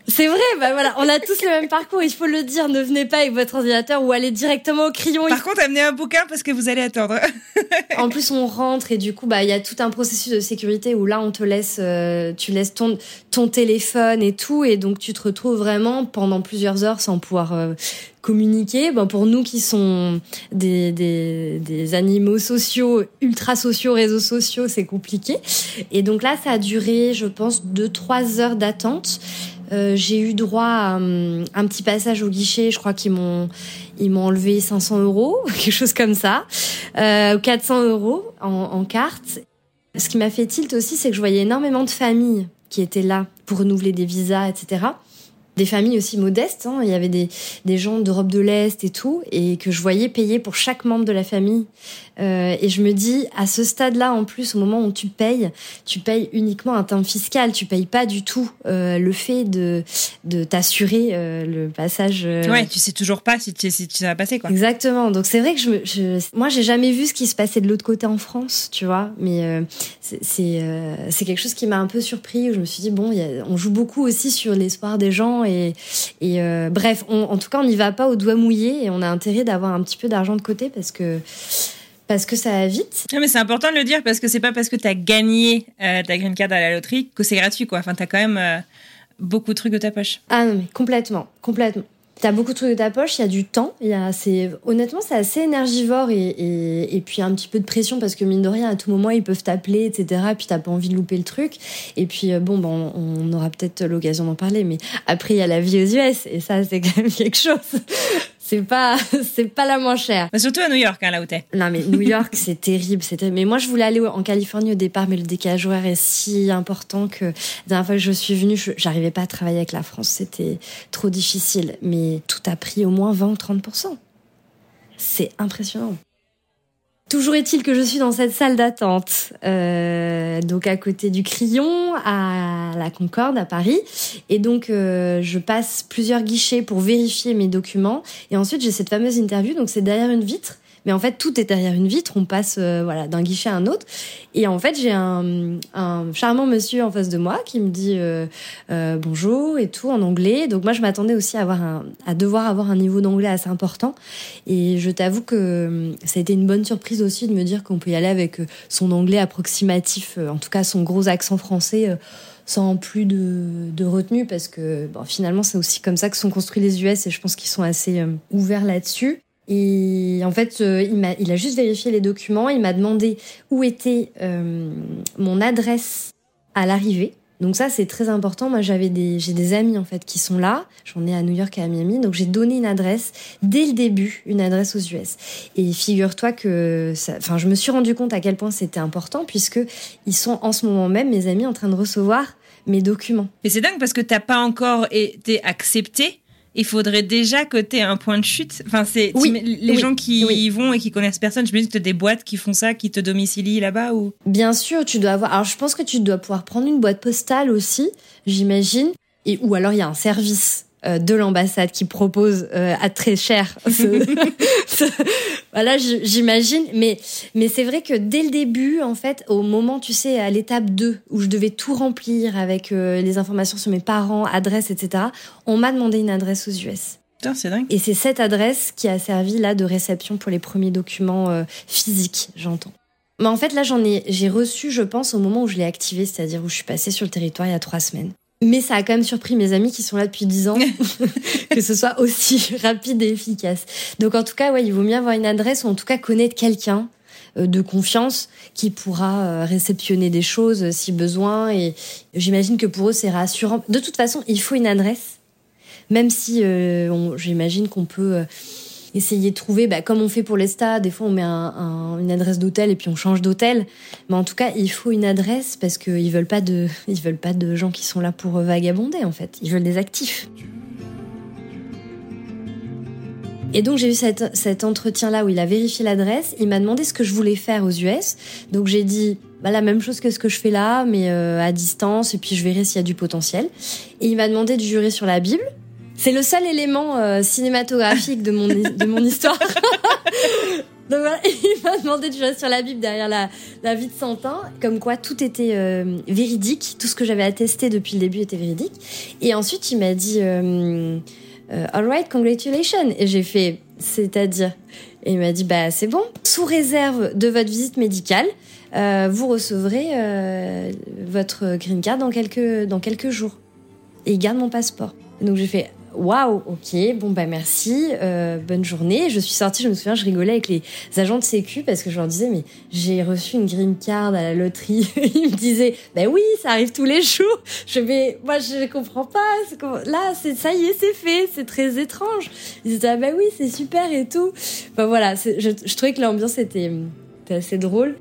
[SPEAKER 1] C'est vrai, bah voilà, on a tous le même parcours, il faut le dire, ne venez pas avec votre ordinateur ou allez directement au crayon.
[SPEAKER 2] Par contre, amenez un bouquin parce que vous allez attendre.
[SPEAKER 1] en plus, on rentre et du coup, bah il y a tout un processus de sécurité où là, on te laisse, euh, tu laisses ton ton téléphone et tout, et donc tu te retrouves vraiment pendant plusieurs heures sans pouvoir euh, communiquer. Bon, pour nous qui sont des, des, des animaux sociaux, ultra sociaux, réseaux sociaux, c'est compliqué. Et donc là, ça a duré, je pense, deux trois heures d'attente. Euh, j'ai eu droit à um, un petit passage au guichet. Je crois qu'ils m'ont ils m'ont enlevé 500 euros, quelque chose comme ça, euh, 400 euros en, en carte. Ce qui m'a fait tilt aussi, c'est que je voyais énormément de familles qui étaient là pour renouveler des visas, etc des familles aussi modestes. Hein. Il y avait des, des gens d'Europe de l'Est et tout, et que je voyais payer pour chaque membre de la famille. Euh, et je me dis, à ce stade-là, en plus, au moment où tu payes, tu payes uniquement un terme fiscal. Tu payes pas du tout euh, le fait de, de t'assurer euh, le passage. Euh,
[SPEAKER 2] ouais, tu sais toujours pas si tu, si tu vas passer, quoi.
[SPEAKER 1] Exactement. Donc c'est vrai que je, me, je moi, j'ai jamais vu ce qui se passait de l'autre côté en France, tu vois. Mais euh, c'est c'est quelque chose qui m'a un peu surpris. je me suis dit, bon, y a, on joue beaucoup aussi sur l'espoir des gens et, et euh, bref, en tout cas, on n'y va pas au doigt mouillé et on a intérêt d'avoir un petit peu d'argent de côté parce que parce que ça va vite.
[SPEAKER 2] Non, mais c'est important de le dire parce que c'est pas parce que tu as gagné euh, ta green card à la loterie que c'est gratuit quoi. Enfin, tu as quand même euh, beaucoup de trucs de ta poche.
[SPEAKER 1] Ah non, mais complètement, complètement. T'as beaucoup de trucs de ta poche, il y a du temps, y a, c'est, honnêtement, c'est assez énergivore et, et, et puis un petit peu de pression parce que mine de rien, à tout moment, ils peuvent t'appeler, etc. Et puis t'as pas envie de louper le truc. Et puis, euh, bon, ben, on aura peut-être l'occasion d'en parler, mais après, il y a la vie aux US et ça, c'est quand même quelque chose c'est pas c'est pas la moins chère.
[SPEAKER 2] Mais surtout à New York, hein, là où t'es.
[SPEAKER 1] Non mais New York, c'est terrible, c'est Mais moi, je voulais aller en Californie au départ, mais le décalage horaire est si important que la dernière fois que je suis venue, j'arrivais pas à travailler avec la France, c'était trop difficile. Mais tout a pris au moins 20 ou 30% C'est impressionnant. Toujours est-il que je suis dans cette salle d'attente, euh, donc à côté du Crillon, à la Concorde, à Paris. Et donc, euh, je passe plusieurs guichets pour vérifier mes documents. Et ensuite, j'ai cette fameuse interview, donc c'est derrière une vitre. Mais en fait, tout est derrière une vitre. On passe euh, voilà d'un guichet à un autre. Et en fait, j'ai un, un, charmant monsieur en face de moi qui me dit euh, euh, bonjour et tout en anglais. Donc moi, je m'attendais aussi à avoir un, à devoir avoir un niveau d'anglais assez important. Et je t'avoue que euh, ça a été une bonne surprise aussi de me dire qu'on peut y aller avec euh, son anglais approximatif, en tout cas son gros accent français sans plus de, de, retenue parce que bon, finalement c'est aussi comme ça que sont construits les US et je pense qu'ils sont assez ouverts là-dessus. Et en fait, euh, il, a, il a juste vérifié les documents. Il m'a demandé où était euh, mon adresse à l'arrivée. Donc ça, c'est très important. Moi, j'avais des, j'ai des amis en fait qui sont là. J'en ai à New York et à Miami. Donc j'ai donné une adresse dès le début, une adresse aux US. Et figure-toi que, enfin, je me suis rendu compte à quel point c'était important puisque ils sont en ce moment même mes amis en train de recevoir mes documents.
[SPEAKER 2] Et c'est dingue parce que t'as pas encore été accepté il faudrait déjà que tu aies un point de chute. Enfin, c'est les gens qui y vont et qui connaissent personne. Je me dis que tu des boîtes qui font ça, qui te domicilient là-bas ou?
[SPEAKER 1] Bien sûr, tu dois avoir. Alors, je pense que tu dois pouvoir prendre une boîte postale aussi, j'imagine. Et ou alors il y a un service de l'ambassade qui propose euh, à très cher. voilà, j'imagine. Mais, mais c'est vrai que dès le début, en fait, au moment, tu sais, à l'étape 2, où je devais tout remplir avec euh, les informations sur mes parents, adresse, etc., on m'a demandé une adresse aux US.
[SPEAKER 2] C'est dingue.
[SPEAKER 1] Et c'est cette adresse qui a servi là de réception pour les premiers documents physiques, j'entends. Mais en fait, là, j'en ai, j'ai reçu, je pense, au moment où je l'ai activé, c'est-à-dire où je suis passée sur le territoire il y a trois semaines. Mais ça a quand même surpris mes amis qui sont là depuis 10 ans que ce soit aussi rapide et efficace. Donc en tout cas, ouais, il vaut mieux avoir une adresse ou en tout cas connaître quelqu'un euh, de confiance qui pourra euh, réceptionner des choses si besoin. Et j'imagine que pour eux, c'est rassurant. De toute façon, il faut une adresse, même si euh, j'imagine qu'on peut essayer de trouver, bah, comme on fait pour les stades, des fois on met un, une adresse d'hôtel et puis on change d'hôtel. Mais en tout cas, il faut une adresse parce qu'ils veulent pas de, veulent pas de gens qui sont là pour vagabonder en fait. Ils veulent des actifs. Et donc j'ai eu cet, cet entretien-là où il a vérifié l'adresse. Il m'a demandé ce que je voulais faire aux US. Donc j'ai dit bah, la même chose que ce que je fais là, mais euh, à distance. Et puis je verrai s'il y a du potentiel. Et il m'a demandé de jurer sur la Bible. C'est le seul élément euh, cinématographique de mon, de mon histoire. Il m'a m'a demandé de jouer sur la Bible derrière la, la vie de Santin, comme quoi tout était euh, véridique, tout ce que j'avais attesté depuis le début était véridique. Et ensuite, il m'a dit euh, All right, congratulations. Et j'ai fait C'est-à-dire? Et il m'a dit Bah, c'est bon. Sous réserve de votre visite médicale, vous recevrez votre green card dans quelques, dans quelques jours. Et il garde mon passeport. Donc j'ai fait Waouh, ok, bon bah merci, euh, bonne journée. Je suis sortie, je me souviens, je rigolais avec les agents de sécu parce que je leur disais mais j'ai reçu une green card à la loterie. Ils me disaient bah oui, ça arrive tous les jours. Je vais, moi je comprends pas. Là, c'est ça y est, c'est fait. C'est très étrange. Ils disaient ah bah oui, c'est super et tout. Bah voilà, je, je trouvais que l'ambiance était, était assez drôle.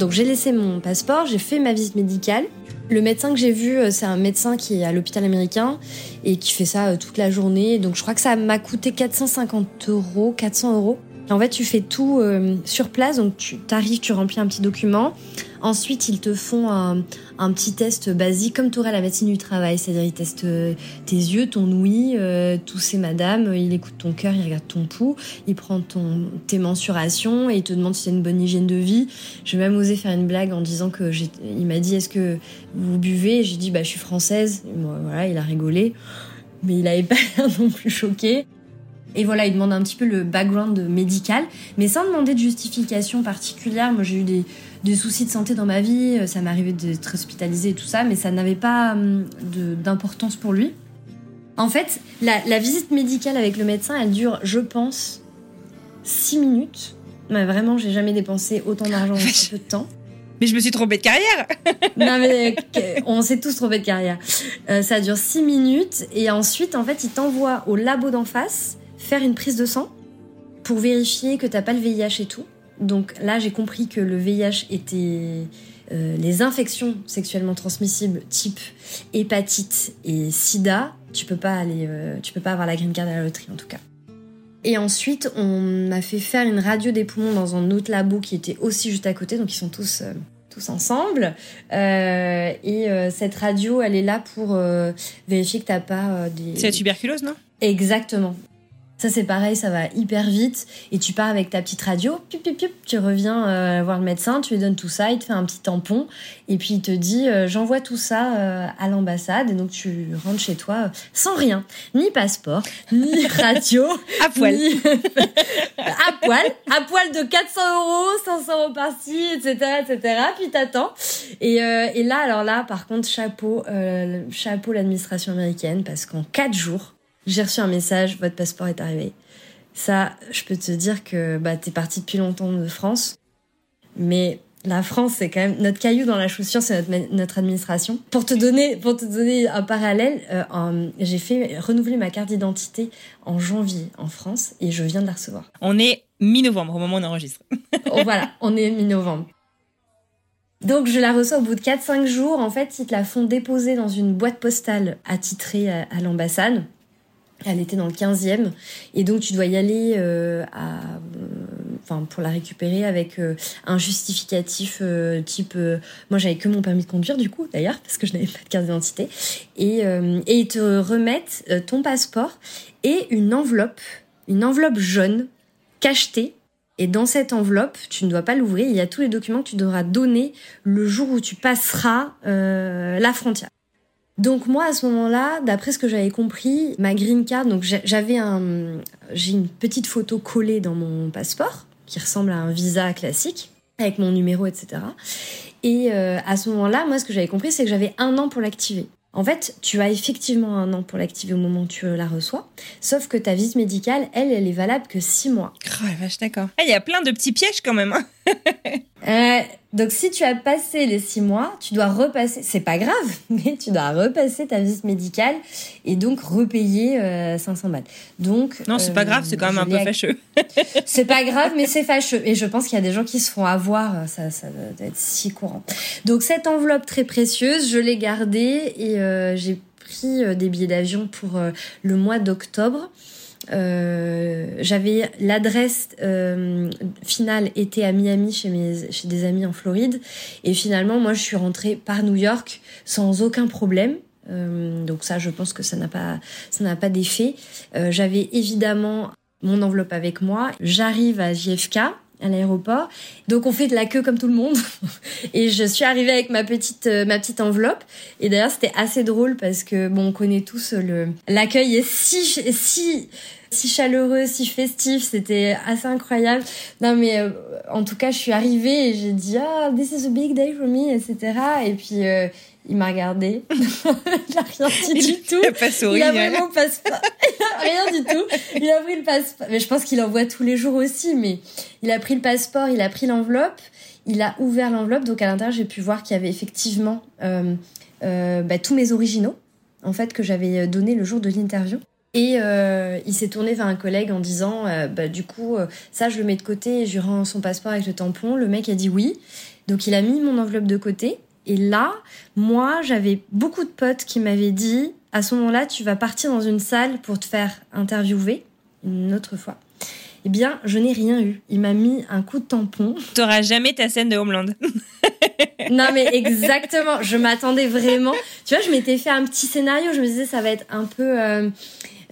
[SPEAKER 1] Donc j'ai laissé mon passeport, j'ai fait ma visite médicale. Le médecin que j'ai vu, euh, c'est un médecin qui est à l'hôpital américain et qui fait ça euh, toute la journée. Donc je crois que ça m'a coûté 450 euros, 400 euros. En fait, tu fais tout euh, sur place, donc tu arrives, tu remplis un petit document. Ensuite, ils te font un, petit test basique, comme tu aurais la médecine du travail. C'est-à-dire, ils testent euh, tes yeux, ton ouïe, euh, tous ces madames. Il écoute ton cœur, il regarde ton pouls, il prend ton, tes mensurations et il te demande si tu as une bonne hygiène de vie. J'ai même osé faire une blague en disant que il m'a dit est-ce que vous buvez? J'ai dit bah je suis française. voilà, il a rigolé, mais il avait pas l'air non plus choqué. Et voilà, il demande un petit peu le background médical, mais sans demander de justification particulière. Moi, j'ai eu des, soucis de santé dans ma vie, euh, ça m'est arrivé d'être hospitalisée et tout ça, mais ça n'avait pas hum, d'importance pour lui. En fait, la, visite médicale avec le médecin, elle dure, je pense, 6 minutes. Mais vraiment, j'ai jamais dépensé autant d'argent en si peu de temps.
[SPEAKER 2] Mais je me suis trompée de carrière
[SPEAKER 1] Non mais on s'est tous trompés de carrière. Euh, ça dure 6 minutes et ensuite en fait il t'envoie au labo d'en face faire une prise de sang pour vérifier que t'as pas le VIH et tout. Donc là, j'ai compris que le VIH était euh, les infections sexuellement transmissibles type hépatite et sida. Tu peux pas aller, euh, tu peux pas avoir la green card à la loterie en tout cas. Et ensuite, on m'a fait faire une radio des poumons dans un autre labo qui était aussi juste à côté, donc ils sont tous euh, tous ensemble. et cette radio, elle est là pour vérifier que t'as pas des.
[SPEAKER 2] C'est la tuberculose, non?
[SPEAKER 1] Exactement. Ça, c'est pareil, ça va hyper vite. Et tu pars avec ta petite radio, tu reviens euh, voir le médecin, tu lui donnes tout ça, il te fait un petit tampon. Et puis, il te dit euh, J'envoie tout ça euh, à l'ambassade. Et donc, tu rentres chez toi sans rien. Ni passeport, ni radio.
[SPEAKER 2] à poil.
[SPEAKER 1] à poil. À poil de 400 euros, 500 euros par-ci, etc., etc. Puis, t'attends. Et, et là, alors là, par contre, chapeau, chapeau l'administration américaine, parce qu'en 4 jours, j'ai reçu un message, votre passeport est arrivé. Ça, je peux te dire que bah, t'es parti depuis longtemps de France, mais la France, c'est quand même notre caillou dans la chaussure, c'est notre, notre, administration. Pour te donner, pour te donner un parallèle, euh, j'ai fait renouveler ma carte d'identité en janvier en France et je viens de la recevoir.
[SPEAKER 2] On est mi-novembre au moment où on enregistre.
[SPEAKER 1] oh, voilà, on est mi-novembre. Donc je la reçois au bout de 4-5 jours. En fait, ils te la font déposer dans une boîte postale attitrée à l'ambassade. Elle était dans le 15e et donc tu dois y aller euh, euh, pour la récupérer avec euh, un justificatif type moi j'avais que mon permis de conduire du coup d'ailleurs parce que je n'avais pas de carte d'identité. Et, et ils te remettent ton passeport et une enveloppe une enveloppe jaune cachetée. Et dans cette enveloppe, tu ne dois pas l'ouvrir, il y a tous les documents que tu devras donner le jour où tu passeras la frontière. Donc moi à ce moment-là, d'après ce que j'avais compris, ma green card, donc j'avais un, j'ai une petite photo collée dans mon passeport qui ressemble à un visa classique avec mon numéro, etc. Et euh, à ce moment-là, moi ce que j'avais compris, c'est que j'avais un an pour l'activer. En fait, tu as effectivement un an pour l'activer au moment où tu la reçois, sauf que ta visite médicale, elle, elle est valable que six mois.
[SPEAKER 2] Oh vache, d'accord. Ah, il y a plein de petits pièges quand même. Hein.
[SPEAKER 1] euh, donc si tu as passé les six mois, tu dois repasser, c'est pas grave, mais tu dois repasser ta visite médicale et donc repayer 500 euh, balles. Donc
[SPEAKER 2] Non, c'est pas grave, c'est quand même un peu fâcheux.
[SPEAKER 1] c'est pas grave, mais c'est fâcheux. Et je pense qu'il y a des gens qui se font avoir, ça, ça doit être si courant. Donc cette enveloppe très précieuse, je l'ai gardée et euh, j'ai pris euh, des billets d'avion pour le mois d'octobre. Euh, j'avais l'adresse euh, finale était à Miami chez mes chez des amis en Floride et finalement moi je suis rentrée par New York sans aucun problème donc ça, je pense que ça n'a pas, ça n'a pas d'effet. J'avais évidemment mon enveloppe avec moi. J'arrive à JFK à l'aéroport. Donc on fait de la queue comme tout le monde. Et je suis arrivée avec ma petite euh, ma petite enveloppe. Et d'ailleurs c'était assez drôle parce que bon on connaît tous le l'accueil est si si si chaleureux, si festif, c'était assez incroyable. Non mais euh, en tout cas je suis arrivée et j'ai dit ah this is a big day for me etc. Et puis euh, il m'a regardé. il a rien dit du tout.
[SPEAKER 2] Il a pas souri.
[SPEAKER 1] Il a vraiment pas... rien du tout. Il a pris le passeport. Mais je pense qu'il en voit tous les jours aussi. Mais il a pris le passeport, il a pris l'enveloppe, il a ouvert l'enveloppe. Donc à l'intérieur, j'ai pu voir qu'il y avait effectivement euh, euh, bah, tous mes originaux, en fait, que j'avais donné le jour de l'interview. Et euh, il s'est tourné vers un collègue en disant, euh, bah, du coup, euh, ça, je le mets de côté et je lui rends son passeport avec le tampon. Le mec a dit oui. Donc il a mis mon enveloppe de côté. Et là, moi, j'avais beaucoup de potes qui m'avaient dit, à ce moment-là, tu vas partir dans une salle pour te faire interviewer une autre fois. Eh bien, je n'ai rien eu. Il m'a mis un coup de tampon.
[SPEAKER 2] T'auras jamais ta scène de Homeland.
[SPEAKER 1] non, mais exactement. Je m'attendais vraiment. Tu vois, je m'étais fait un petit scénario. Je me disais, ça va être un peu. Euh,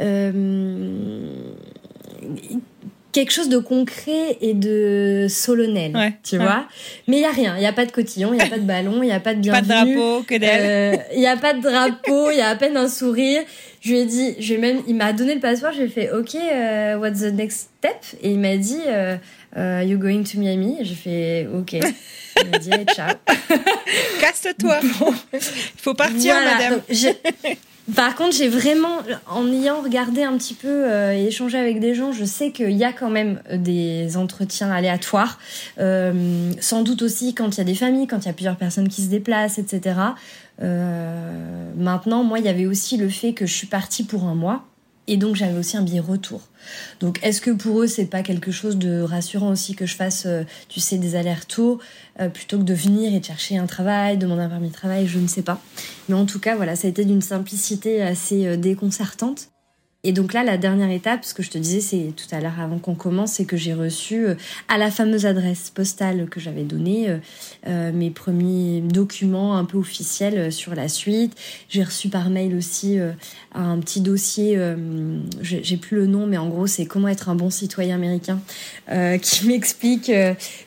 [SPEAKER 1] euh, quelque chose de concret et de solennel, tu vois. Mais il y a rien, il y a pas de cotillon, il y a pas de ballon, il y a pas de bienvenue.
[SPEAKER 2] Pas de drapeau, que
[SPEAKER 1] euh, Il y a pas de drapeau, il y a à peine un sourire. Je lui ai dit, je même, il m'a donné le passeport, j'ai fait OK, uh, what's the next step? Et il m'a dit, uh, uh, you going to Miami? J'ai fait OK. Il m'a dit, ciao.
[SPEAKER 2] Casse-toi. Il faut partir, madame.
[SPEAKER 1] Par contre, j'ai vraiment, en ayant regardé un petit peu euh, et échangé avec des gens, je sais qu'il y a quand même euh, des entretiens aléatoires. Euh, sans doute aussi quand il y a des familles, quand il y a plusieurs personnes qui se déplacent, etc. Euh, maintenant, moi, il y avait aussi le fait que je suis partie pour un mois. Et donc j'avais aussi un billet retour. Donc est-ce que pour eux c'est pas quelque chose de rassurant aussi que je fasse, euh, tu sais, des allers-retours euh, plutôt que de venir et de chercher un travail, demander un permis de travail, je ne sais pas. Mais en tout cas voilà, ça a été d'une simplicité assez euh, déconcertante. Et donc là, la dernière étape, ce que je te disais, c'est tout à l'heure avant qu'on commence, c'est que j'ai reçu euh, à la fameuse adresse postale que j'avais donnée euh, euh, mes premiers documents un peu officiels sur la suite. J'ai reçu par mail aussi un petit dossier, j'ai plus le nom, mais en gros, c'est comment être un bon citoyen américain, qui m'explique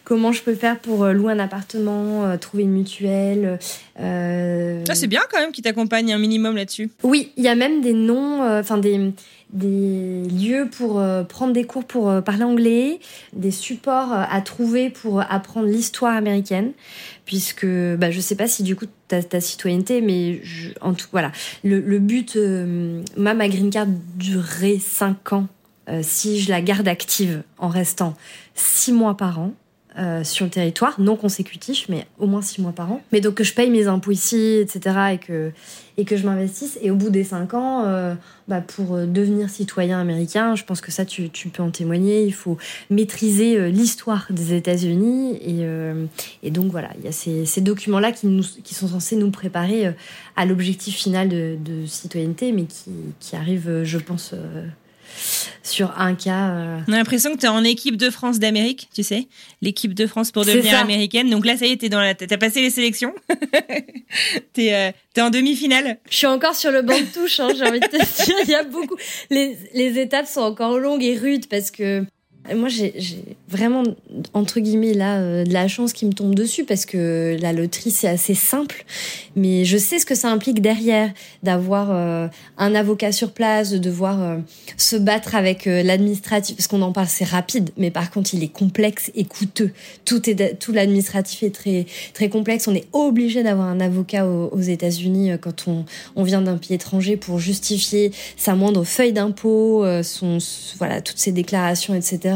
[SPEAKER 1] comment je peux faire pour louer un appartement, trouver une mutuelle.
[SPEAKER 2] Ça, c'est bien quand même qui t'accompagne un minimum là-dessus.
[SPEAKER 1] Oui, il y a même des noms, enfin des des lieux pour euh, prendre des cours pour euh, parler anglais, des supports euh, à trouver pour apprendre l'histoire américaine, puisque bah, je sais pas si du coup tu as ta citoyenneté, mais en tout voilà, le, le but, ma, ma green card durerait 5 ans si je la garde active en restant 6 mois par an. Euh, sur le territoire, non consécutif, mais au moins six mois par an. Mais donc que je paye mes impôts ici, etc., et que, et que je m'investisse. Et au bout des cinq ans, euh, bah pour euh, devenir citoyen américain, je pense que ça, tu, tu peux en témoigner, il faut maîtriser l'histoire des États-Unis. Et, et donc voilà, il y a ces, ces documents-là qui, qui sont censés nous préparer à l'objectif final de, de, citoyenneté, mais qui, qui je pense sur un cas. Euh.
[SPEAKER 2] On a l'impression que tu es en équipe de France d'Amérique, tu sais, l'équipe de France pour devenir américaine. Donc là, ça y est, t'es dans la, t'as passé les sélections. t'es, euh, t'es en demi-finale.
[SPEAKER 1] Je suis encore sur le banc de touche. Hein, j'ai envie de te dire, il y a beaucoup. Les, les étapes sont encore longues et rudes parce que moi, j'ai vraiment, entre guillemets, là, euh, de la chance qui me tombe dessus parce que la loterie, c'est assez simple. Mais je sais ce que ça implique derrière, d'avoir euh, un avocat sur place, de devoir euh, se battre avec l'administratif. Parce qu'on en parle, c'est rapide. Mais par contre, il est complexe et coûteux. Tout, tout l'administratif est très, très complexe. On est obligé d'avoir un avocat aux, aux États-Unis quand on, on vient d'un pays étranger pour justifier sa moindre feuille d'impôt, son, voilà, toutes ses déclarations, etc.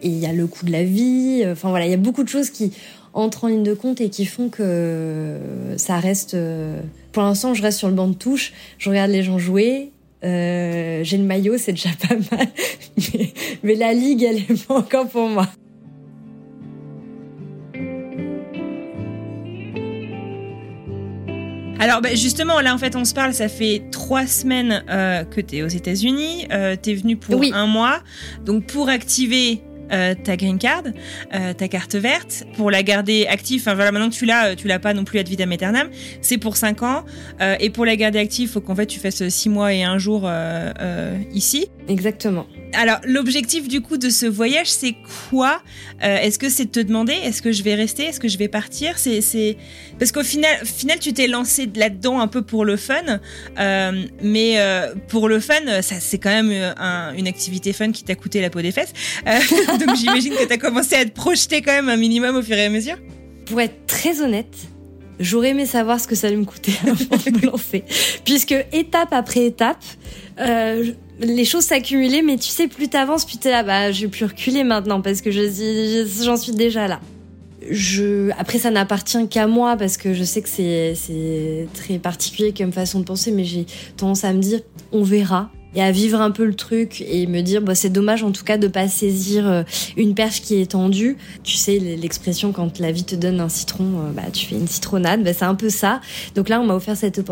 [SPEAKER 1] Et il y a le coût de la vie. Euh, enfin voilà, il y a beaucoup de choses qui entrent en ligne de compte et qui font que ça reste. Euh, pour l'instant, je reste sur le banc de touche. Je regarde les gens jouer. Euh, j'ai le maillot, c'est déjà pas mal. Mais, la ligue, elle est pas encore pour moi.
[SPEAKER 2] Alors bah, justement, là en fait on se parle, ça fait trois semaines que tu es aux États-Unis, tu es venu pour un mois. Donc pour activer euh, ta green card, euh, ta carte verte, pour la garder active. Enfin voilà, maintenant que tu l'as, tu l'as pas non plus ad vitam aeternam. C'est pour 5 ans. et pour la garder active, faut qu'en fait tu fasses 6 mois et un jour ici.
[SPEAKER 1] Exactement.
[SPEAKER 2] Alors, l'objectif du coup de ce voyage, c'est quoi? Est-ce que c'est de te demander est-ce que je vais rester Est-ce que je vais partir? C'est parce qu'au final, final, tu t'es lancé là-dedans un peu pour le fun, mais pour le fun, ça c'est quand même une activité fun qui t'a coûté la peau des fesses. donc j'imagine que tu as commencé à te projeter quand même un minimum au fur et à mesure.
[SPEAKER 1] Pour être très honnête, j'aurais aimé savoir ce que ça allait me coûter avant de me lancer. Puisque étape après étape, euh, les choses s'accumulaient, mais tu sais, plus t'avances, plus t'es là, bah, je vais plus reculer maintenant parce que j'en suis déjà là. Je, après, ça n'appartient qu'à moi parce que je sais que c'est très particulier comme façon de penser, mais j'ai tendance à me dire, on verra et à vivre un peu le truc et me dire bah, c'est dommage en tout cas de pas saisir euh, une perche qui est tendue. Tu sais l'expression quand la vie te donne un citron, euh, bah tu fais une citronnade, bah, c'est un peu ça. Donc là on m'a offert cette,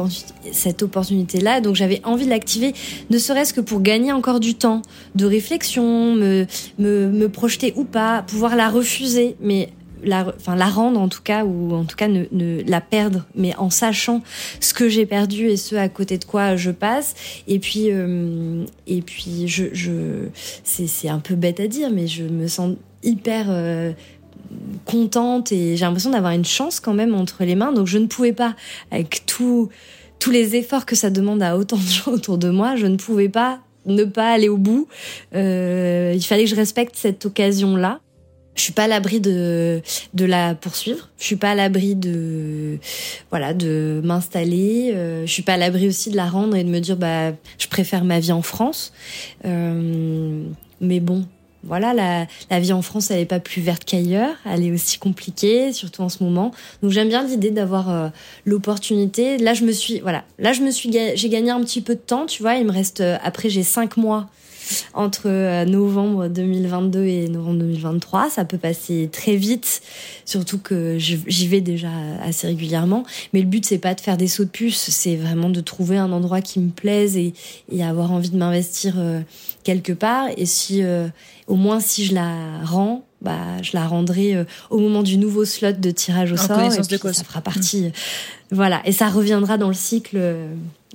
[SPEAKER 1] cette opportunité là, donc j'avais envie de l'activer, ne serait-ce que pour gagner encore du temps de réflexion, me, me, me projeter ou pas, pouvoir la refuser, mais la, enfin, la rendre en tout cas, ou en tout cas ne, ne la perdre, mais en sachant ce que j'ai perdu et ce à côté de quoi je passe. Et puis, euh, et puis, je, je c'est un peu bête à dire, mais je me sens hyper euh, contente et j'ai l'impression d'avoir une chance quand même entre les mains. Donc, je ne pouvais pas, avec tout, tous les efforts que ça demande à autant de gens autour de moi, je ne pouvais pas ne pas aller au bout. Euh, il fallait que je respecte cette occasion-là. Je suis pas à l'abri de de la poursuivre. Je suis pas à l'abri de voilà de m'installer. Euh, je suis pas à l'abri aussi de la rendre et de me dire bah je préfère ma vie en France. Euh, mais bon, voilà, la, la vie en France, elle est pas plus verte qu'ailleurs. Elle est aussi compliquée, surtout en ce moment. Donc j'aime bien l'idée d'avoir euh, l'opportunité. Là, je me suis, voilà, là je me suis, j'ai gagné un petit peu de temps, tu vois. Il me reste, après j'ai cinq mois entre euh, novembre 2022 et novembre 2023. Ça peut passer très vite, surtout que j'y vais déjà assez régulièrement. Mais le but, c'est pas de faire des sauts de puce, c'est vraiment de trouver un endroit qui me plaise et, et avoir envie de m'investir euh, quelque part. Et si, euh, au moins, si je la rends, bah, je la rendrai au moment du nouveau slot de tirage au sort. Et de Ça fera partie. Voilà. Et ça reviendra dans le cycle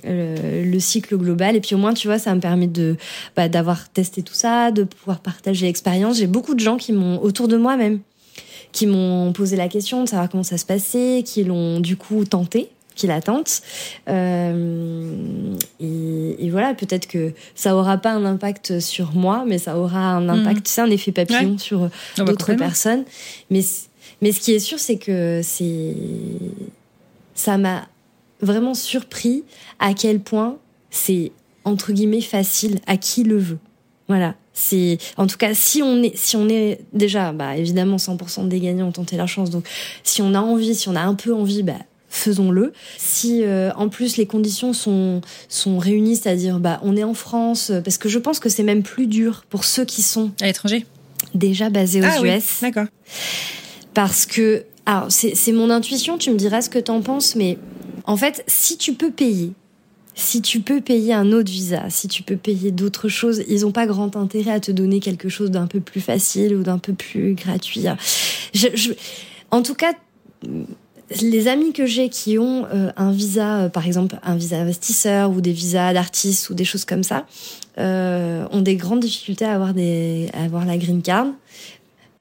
[SPEAKER 1] le, cycle global. Et puis au moins, tu vois, ça me permet de bah, d'avoir testé tout ça, de pouvoir partager l'expérience. J'ai beaucoup de gens qui m'ont autour de moi même qui m'ont posé la question de savoir comment ça se passait, qui l'ont du coup tenté, qui la tentent. Euh, et, voilà, peut-être que ça aura pas un impact sur moi, mais ça aura un impact, c'est mmh. un effet papillon sur ah bah, d'autres personnes. Mais mais ce qui est sûr, c'est que c'est ça m'a vraiment surpris à quel point c'est entre guillemets facile à qui le veut. Voilà. C'est en tout cas si on est si on est déjà bah évidemment 100% des gagnants ont tenté leur chance donc si on a envie si on a un peu envie bah faisons-le. Si euh, en plus les conditions sont sont réunies, c'est-à-dire bah on est en France parce que je pense que c'est même plus dur pour ceux qui sont
[SPEAKER 2] à l'étranger
[SPEAKER 1] déjà basés aux
[SPEAKER 2] ah
[SPEAKER 1] US.
[SPEAKER 2] D'accord.
[SPEAKER 1] Parce que alors c'est mon intuition, tu me diras ce que t'en penses mais en fait, si tu peux payer, si tu peux payer un autre visa, si tu peux payer d'autres choses, ils n'ont pas grand intérêt à te donner quelque chose d'un peu plus facile ou d'un peu plus gratuit. en tout cas, les amis que j'ai qui ont euh, un visa, euh, par exemple un visa investisseur ou des visas d'artistes ou des choses comme ça, euh, ont des grandes difficultés à avoir, des, à avoir la green card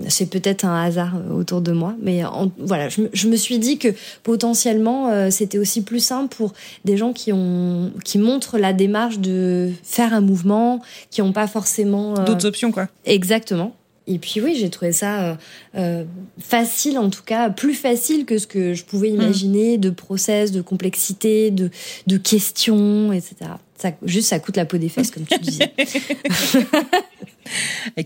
[SPEAKER 1] c'est peut-être un hasard euh, autour de moi, mais voilà, je me, suis dit que potentiellement euh, c'était aussi plus simple pour des gens qui ont qui montrent la démarche de faire un mouvement, qui n'ont pas forcément
[SPEAKER 2] euh, d'autres options quoi.
[SPEAKER 1] Exactement. Et puis oui, j'ai trouvé ça facile, en tout cas plus facile que ce que je pouvais mmh. imaginer de process, de complexité, de, de questions, etc. Ça, juste, ça coûte la peau des fesses, comme tu disais.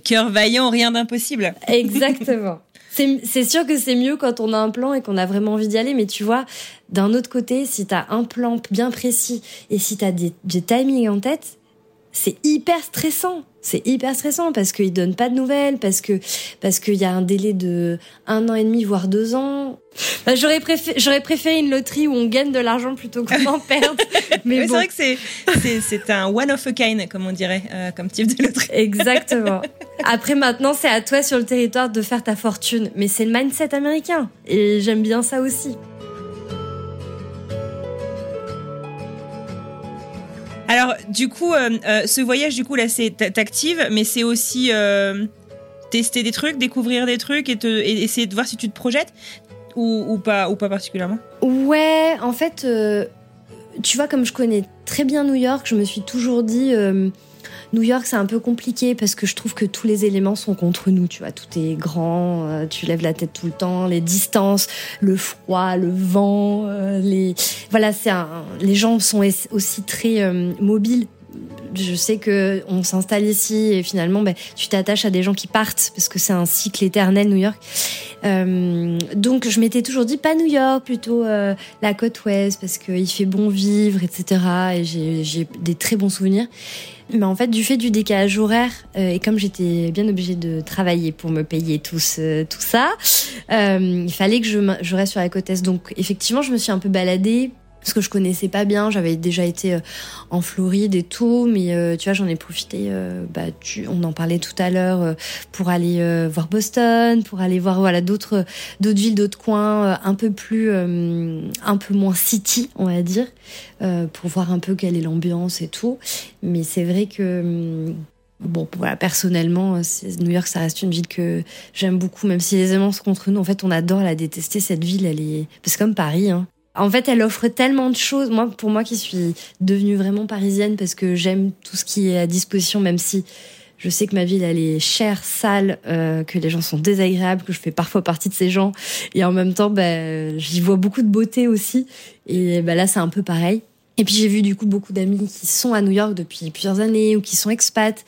[SPEAKER 2] Cœur vaillant, rien d'impossible.
[SPEAKER 1] Exactement. C'est sûr que c'est mieux quand on a un plan et qu'on a vraiment envie d'y aller, mais tu vois, d'un autre côté, si t'as un plan bien précis et si t'as des, des timings en tête, c'est hyper stressant. C'est hyper stressant parce qu'ils donnent pas de nouvelles, parce que parce qu'il y a un délai de un an et demi voire deux ans. Bah, j'aurais préféré j'aurais préféré une loterie où on gagne de l'argent plutôt qu'on en perde.
[SPEAKER 2] Mais, c'est vrai que c'est c'est un one of a kind comme on dirait euh, comme type de loterie.
[SPEAKER 1] Exactement. Après, maintenant, c'est à toi sur le territoire de faire ta fortune. Mais c'est le mindset américain. Et j'aime bien ça aussi.
[SPEAKER 2] Alors, du coup, euh, euh, ce voyage, du coup, là, c'est t'active, mais c'est aussi euh, tester des trucs, découvrir des trucs et, essayer de voir si tu te projettes ou, pas, ou pas particulièrement.
[SPEAKER 1] Ouais, en fait, tu vois, comme je connais très bien New York, je me suis toujours dit New York, c'est un peu compliqué parce que je trouve que tous les éléments sont contre nous. Tu vois, tout est grand, euh, tu lèves la tête tout le temps, les distances, le froid, le vent, euh, les voilà, c'est les gens sont aussi très euh, mobiles je sais que on s'installe ici et finalement ben, tu t'attaches à des gens qui partent parce que c'est un cycle éternel New York donc je m'étais toujours dit pas New York plutôt la côte ouest parce qu'il fait bon vivre etc et j'ai des très bons souvenirs mais en fait, du fait du décalage horaire, euh, et comme j'étais bien obligée de travailler pour me payer tout, ça, euh, il fallait que je, je reste sur la côte est. Donc effectivement, je me suis un peu baladée parce que je connaissais pas bien. J'avais déjà été euh, en Floride et tout, mais euh, tu vois, j'en ai profité. Euh, bah, tu, on en parlait tout à l'heure pour aller voir Boston, pour aller voir voilà d'autres d'autres villes, d'autres coins un peu plus, un peu moins city, on va dire, pour voir un peu quelle est l'ambiance et tout. Mais c'est vrai que Bon, voilà, personnellement, New York, ça reste une ville que j'aime beaucoup, même si les éléments sont contre nous. En fait, on adore la détester, cette ville. Elle est, c'est comme Paris, hein. En fait, elle offre tellement de choses. Moi, pour moi qui suis devenue vraiment parisienne parce que j'aime tout ce qui est à disposition, même si je sais que ma ville elle est chère, sale, euh, que les gens sont désagréables, que je fais parfois partie de ces gens, et en même temps, bah, j'y vois beaucoup de beauté aussi. Et bah, là, c'est un peu pareil. Et puis j'ai vu du coup beaucoup d'amis qui sont à New York depuis plusieurs années ou qui sont expats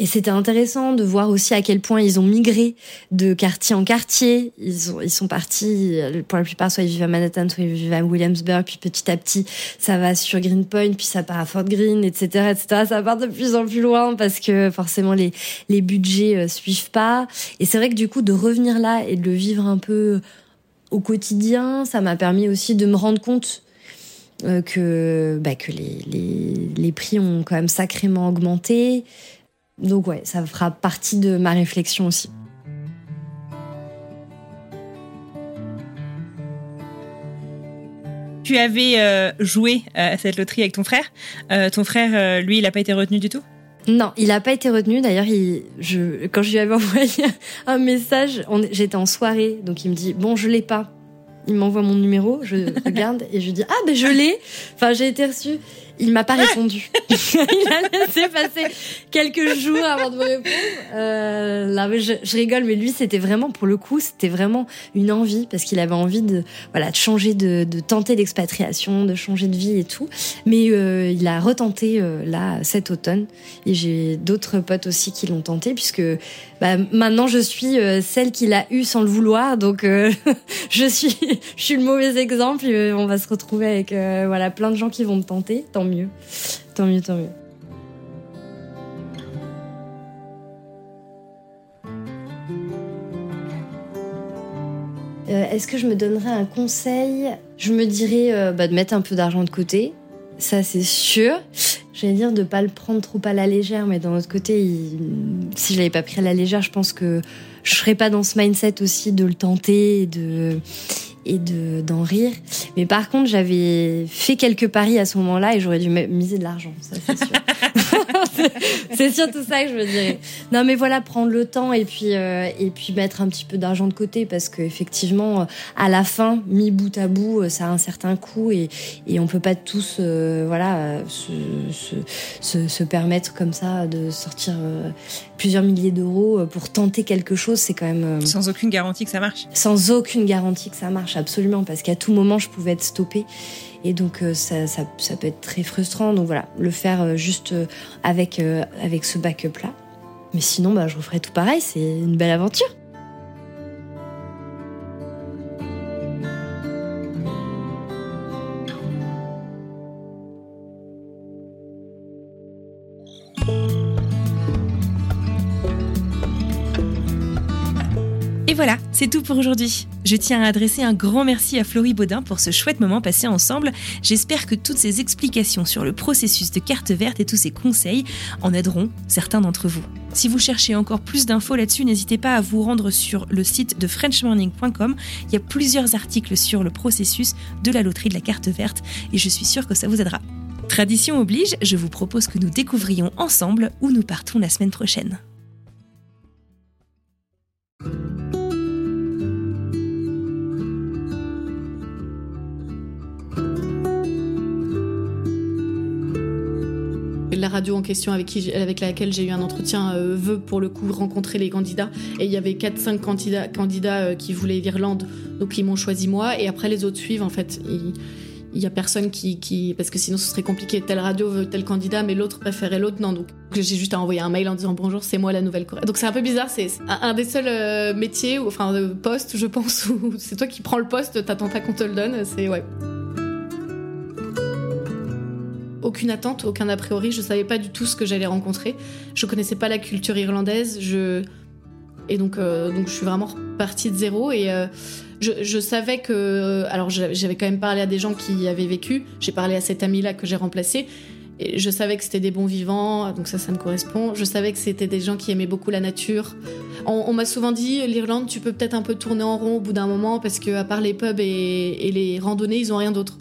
[SPEAKER 1] et c'était intéressant de voir aussi à quel point ils ont migré de quartier en quartier. Ils, ont, ils sont partis, pour la plupart, soit ils vivent à Manhattan, soit ils vivent à Williamsburg, puis petit à petit, ça va sur Greenpoint, puis ça part à Fort Greene, etc., etc. Ça part de plus en plus loin parce que forcément les, les budgets euh, suivent pas. Et c'est vrai que du coup, de revenir là et de le vivre un peu au quotidien, ça m'a permis aussi de me rendre compte euh, que, bah, que les, les, les prix ont quand même sacrément augmenté, donc ouais, ça fera partie de ma réflexion aussi.
[SPEAKER 2] Tu avais euh, joué euh, à cette loterie avec ton frère. Euh, ton frère, lui, il n'a pas été retenu du tout?
[SPEAKER 1] Non, il n'a pas été retenu. D'ailleurs, je, quand je lui avais envoyé un message, j'étais en soirée, donc il me dit bon, je l'ai pas. Il m'envoie mon numéro, je regarde et je dis ah ben je l'ai. Enfin, j'ai été reçu. Il m'a pas répondu. il a laissé passer quelques jours avant de me répondre. Euh, là, je, je, rigole, mais lui, c'était vraiment, pour le coup, c'était vraiment une envie parce qu'il avait envie de, voilà, de changer, de, de tenter l'expatriation, de changer de vie et tout. Mais euh, il a retenté euh, là cet automne et j'ai d'autres potes aussi qui l'ont tenté puisque bah, maintenant je suis celle qu'il a eu sans le vouloir, donc je suis, je suis le mauvais exemple. Et on va se retrouver avec voilà plein de gens qui vont me tenter. Tant mieux. Tant mieux, tant mieux. Euh, est-ce que je me donnerais un conseil? Je me dirais euh, bah, de mettre un peu d'argent de côté. Ça, c'est sûr. J'allais dire de pas le prendre trop à la légère, mais d'un autre côté, si je l'avais pas pris à la légère, je pense que je serais pas dans ce mindset aussi de le tenter et de et de d'en rire. Mais par contre, j'avais fait quelques paris à ce moment-là et j'aurais dû miser de l'argent, ça c'est sûr. c'est surtout ça que je veux dire. Non, mais voilà, prendre le temps et puis euh, et puis mettre un petit peu d'argent de côté parce qu'effectivement, à la fin, mis bout à bout, ça a un certain coût et et on peut pas tous euh, voilà se, se, se, se, permettre comme ça de sortir euh, plusieurs milliers d'euros pour tenter quelque chose. C'est quand même
[SPEAKER 2] sans aucune garantie que ça marche.
[SPEAKER 1] Sans aucune garantie que ça marche absolument, parce qu'à tout moment, je pouvais être stoppée. Et donc, euh, ça, ça, peut être très frustrant. Donc voilà, le faire euh, juste euh, avec, avec ce backup-là. Mais sinon, bah, je referai tout pareil. C'est une belle aventure.
[SPEAKER 2] C'est tout pour aujourd'hui. Je tiens à adresser un grand merci à Florie Baudin pour ce chouette moment passé ensemble. J'espère que toutes ces explications sur le processus de carte verte et tous ces conseils en aideront certains d'entre vous. Si vous cherchez encore plus d'infos là-dessus, n'hésitez pas à vous rendre sur le site de frenchmorning.com. Il y a plusieurs articles sur le processus de la loterie de la carte verte et je suis sûre que ça vous aidera. Tradition oblige, je vous propose que nous découvrions ensemble où nous partons la semaine prochaine.
[SPEAKER 3] Radio en question avec, qui, avec laquelle j'ai eu un entretien euh, veut pour le coup rencontrer les candidats. Et il y avait 4-5 candidats, candidats euh, qui voulaient l'Irlande, donc ils m'ont choisi moi. Et après, les autres suivent en fait. Il, y a personne qui, qui, Parce que sinon ce serait compliqué. Telle radio veut tel candidat, mais l'autre préférait l'autre. Non, donc j'ai juste à envoyer un mail en disant bonjour, c'est moi la Nouvelle-Corée. Donc c'est un peu bizarre. C'est un, des seuls euh, métiers, enfin postes, je pense, où c'est toi qui prends le poste, t'attends pas qu'on te le donne. C'est ouais. Aucune attente, aucun a priori. Je savais pas du tout ce que j'allais rencontrer. Je connaissais pas la culture irlandaise. Je et donc euh, donc je suis vraiment partie de zéro et euh, je, savais que alors j'avais quand même parlé à des gens qui avaient vécu. J'ai parlé à cette amie là que j'ai remplacée. Et je savais que c'était des bons vivants, donc ça, ça me correspond. Je savais que c'était des gens qui aimaient beaucoup la nature. On, m'a souvent dit, l'Irlande, tu peux peut-être un peu tourner en rond au bout d'un moment parce que à part les pubs et, et les randonnées, ils ont rien d'autre.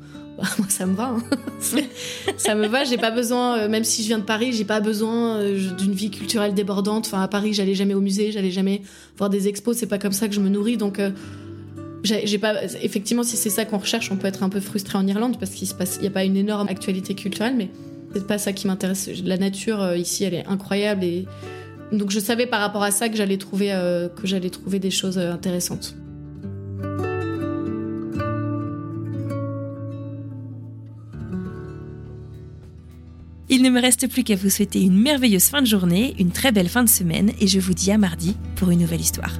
[SPEAKER 3] moi ça me va. Hein. ça me va, j'ai pas besoin, euh, même si je viens de Paris, j'ai pas besoin euh, d'une vie culturelle débordante. Enfin, à Paris, j'allais jamais au musée, j'allais jamais voir des expos, c'est pas comme ça que je me nourris. Donc, euh, j'ai pas. Effectivement, si c'est ça qu'on recherche, on peut être un peu frustré en Irlande parce qu'il se passe, il y a pas une énorme actualité culturelle, mais c'est pas ça qui m'intéresse. La nature ici, elle est incroyable et donc je savais par rapport à ça que j'allais trouver, que j'allais trouver des choses intéressantes.
[SPEAKER 2] Il ne me reste plus qu'à vous souhaiter une merveilleuse fin de journée, une très belle fin de semaine et je vous dis à mardi pour une nouvelle histoire.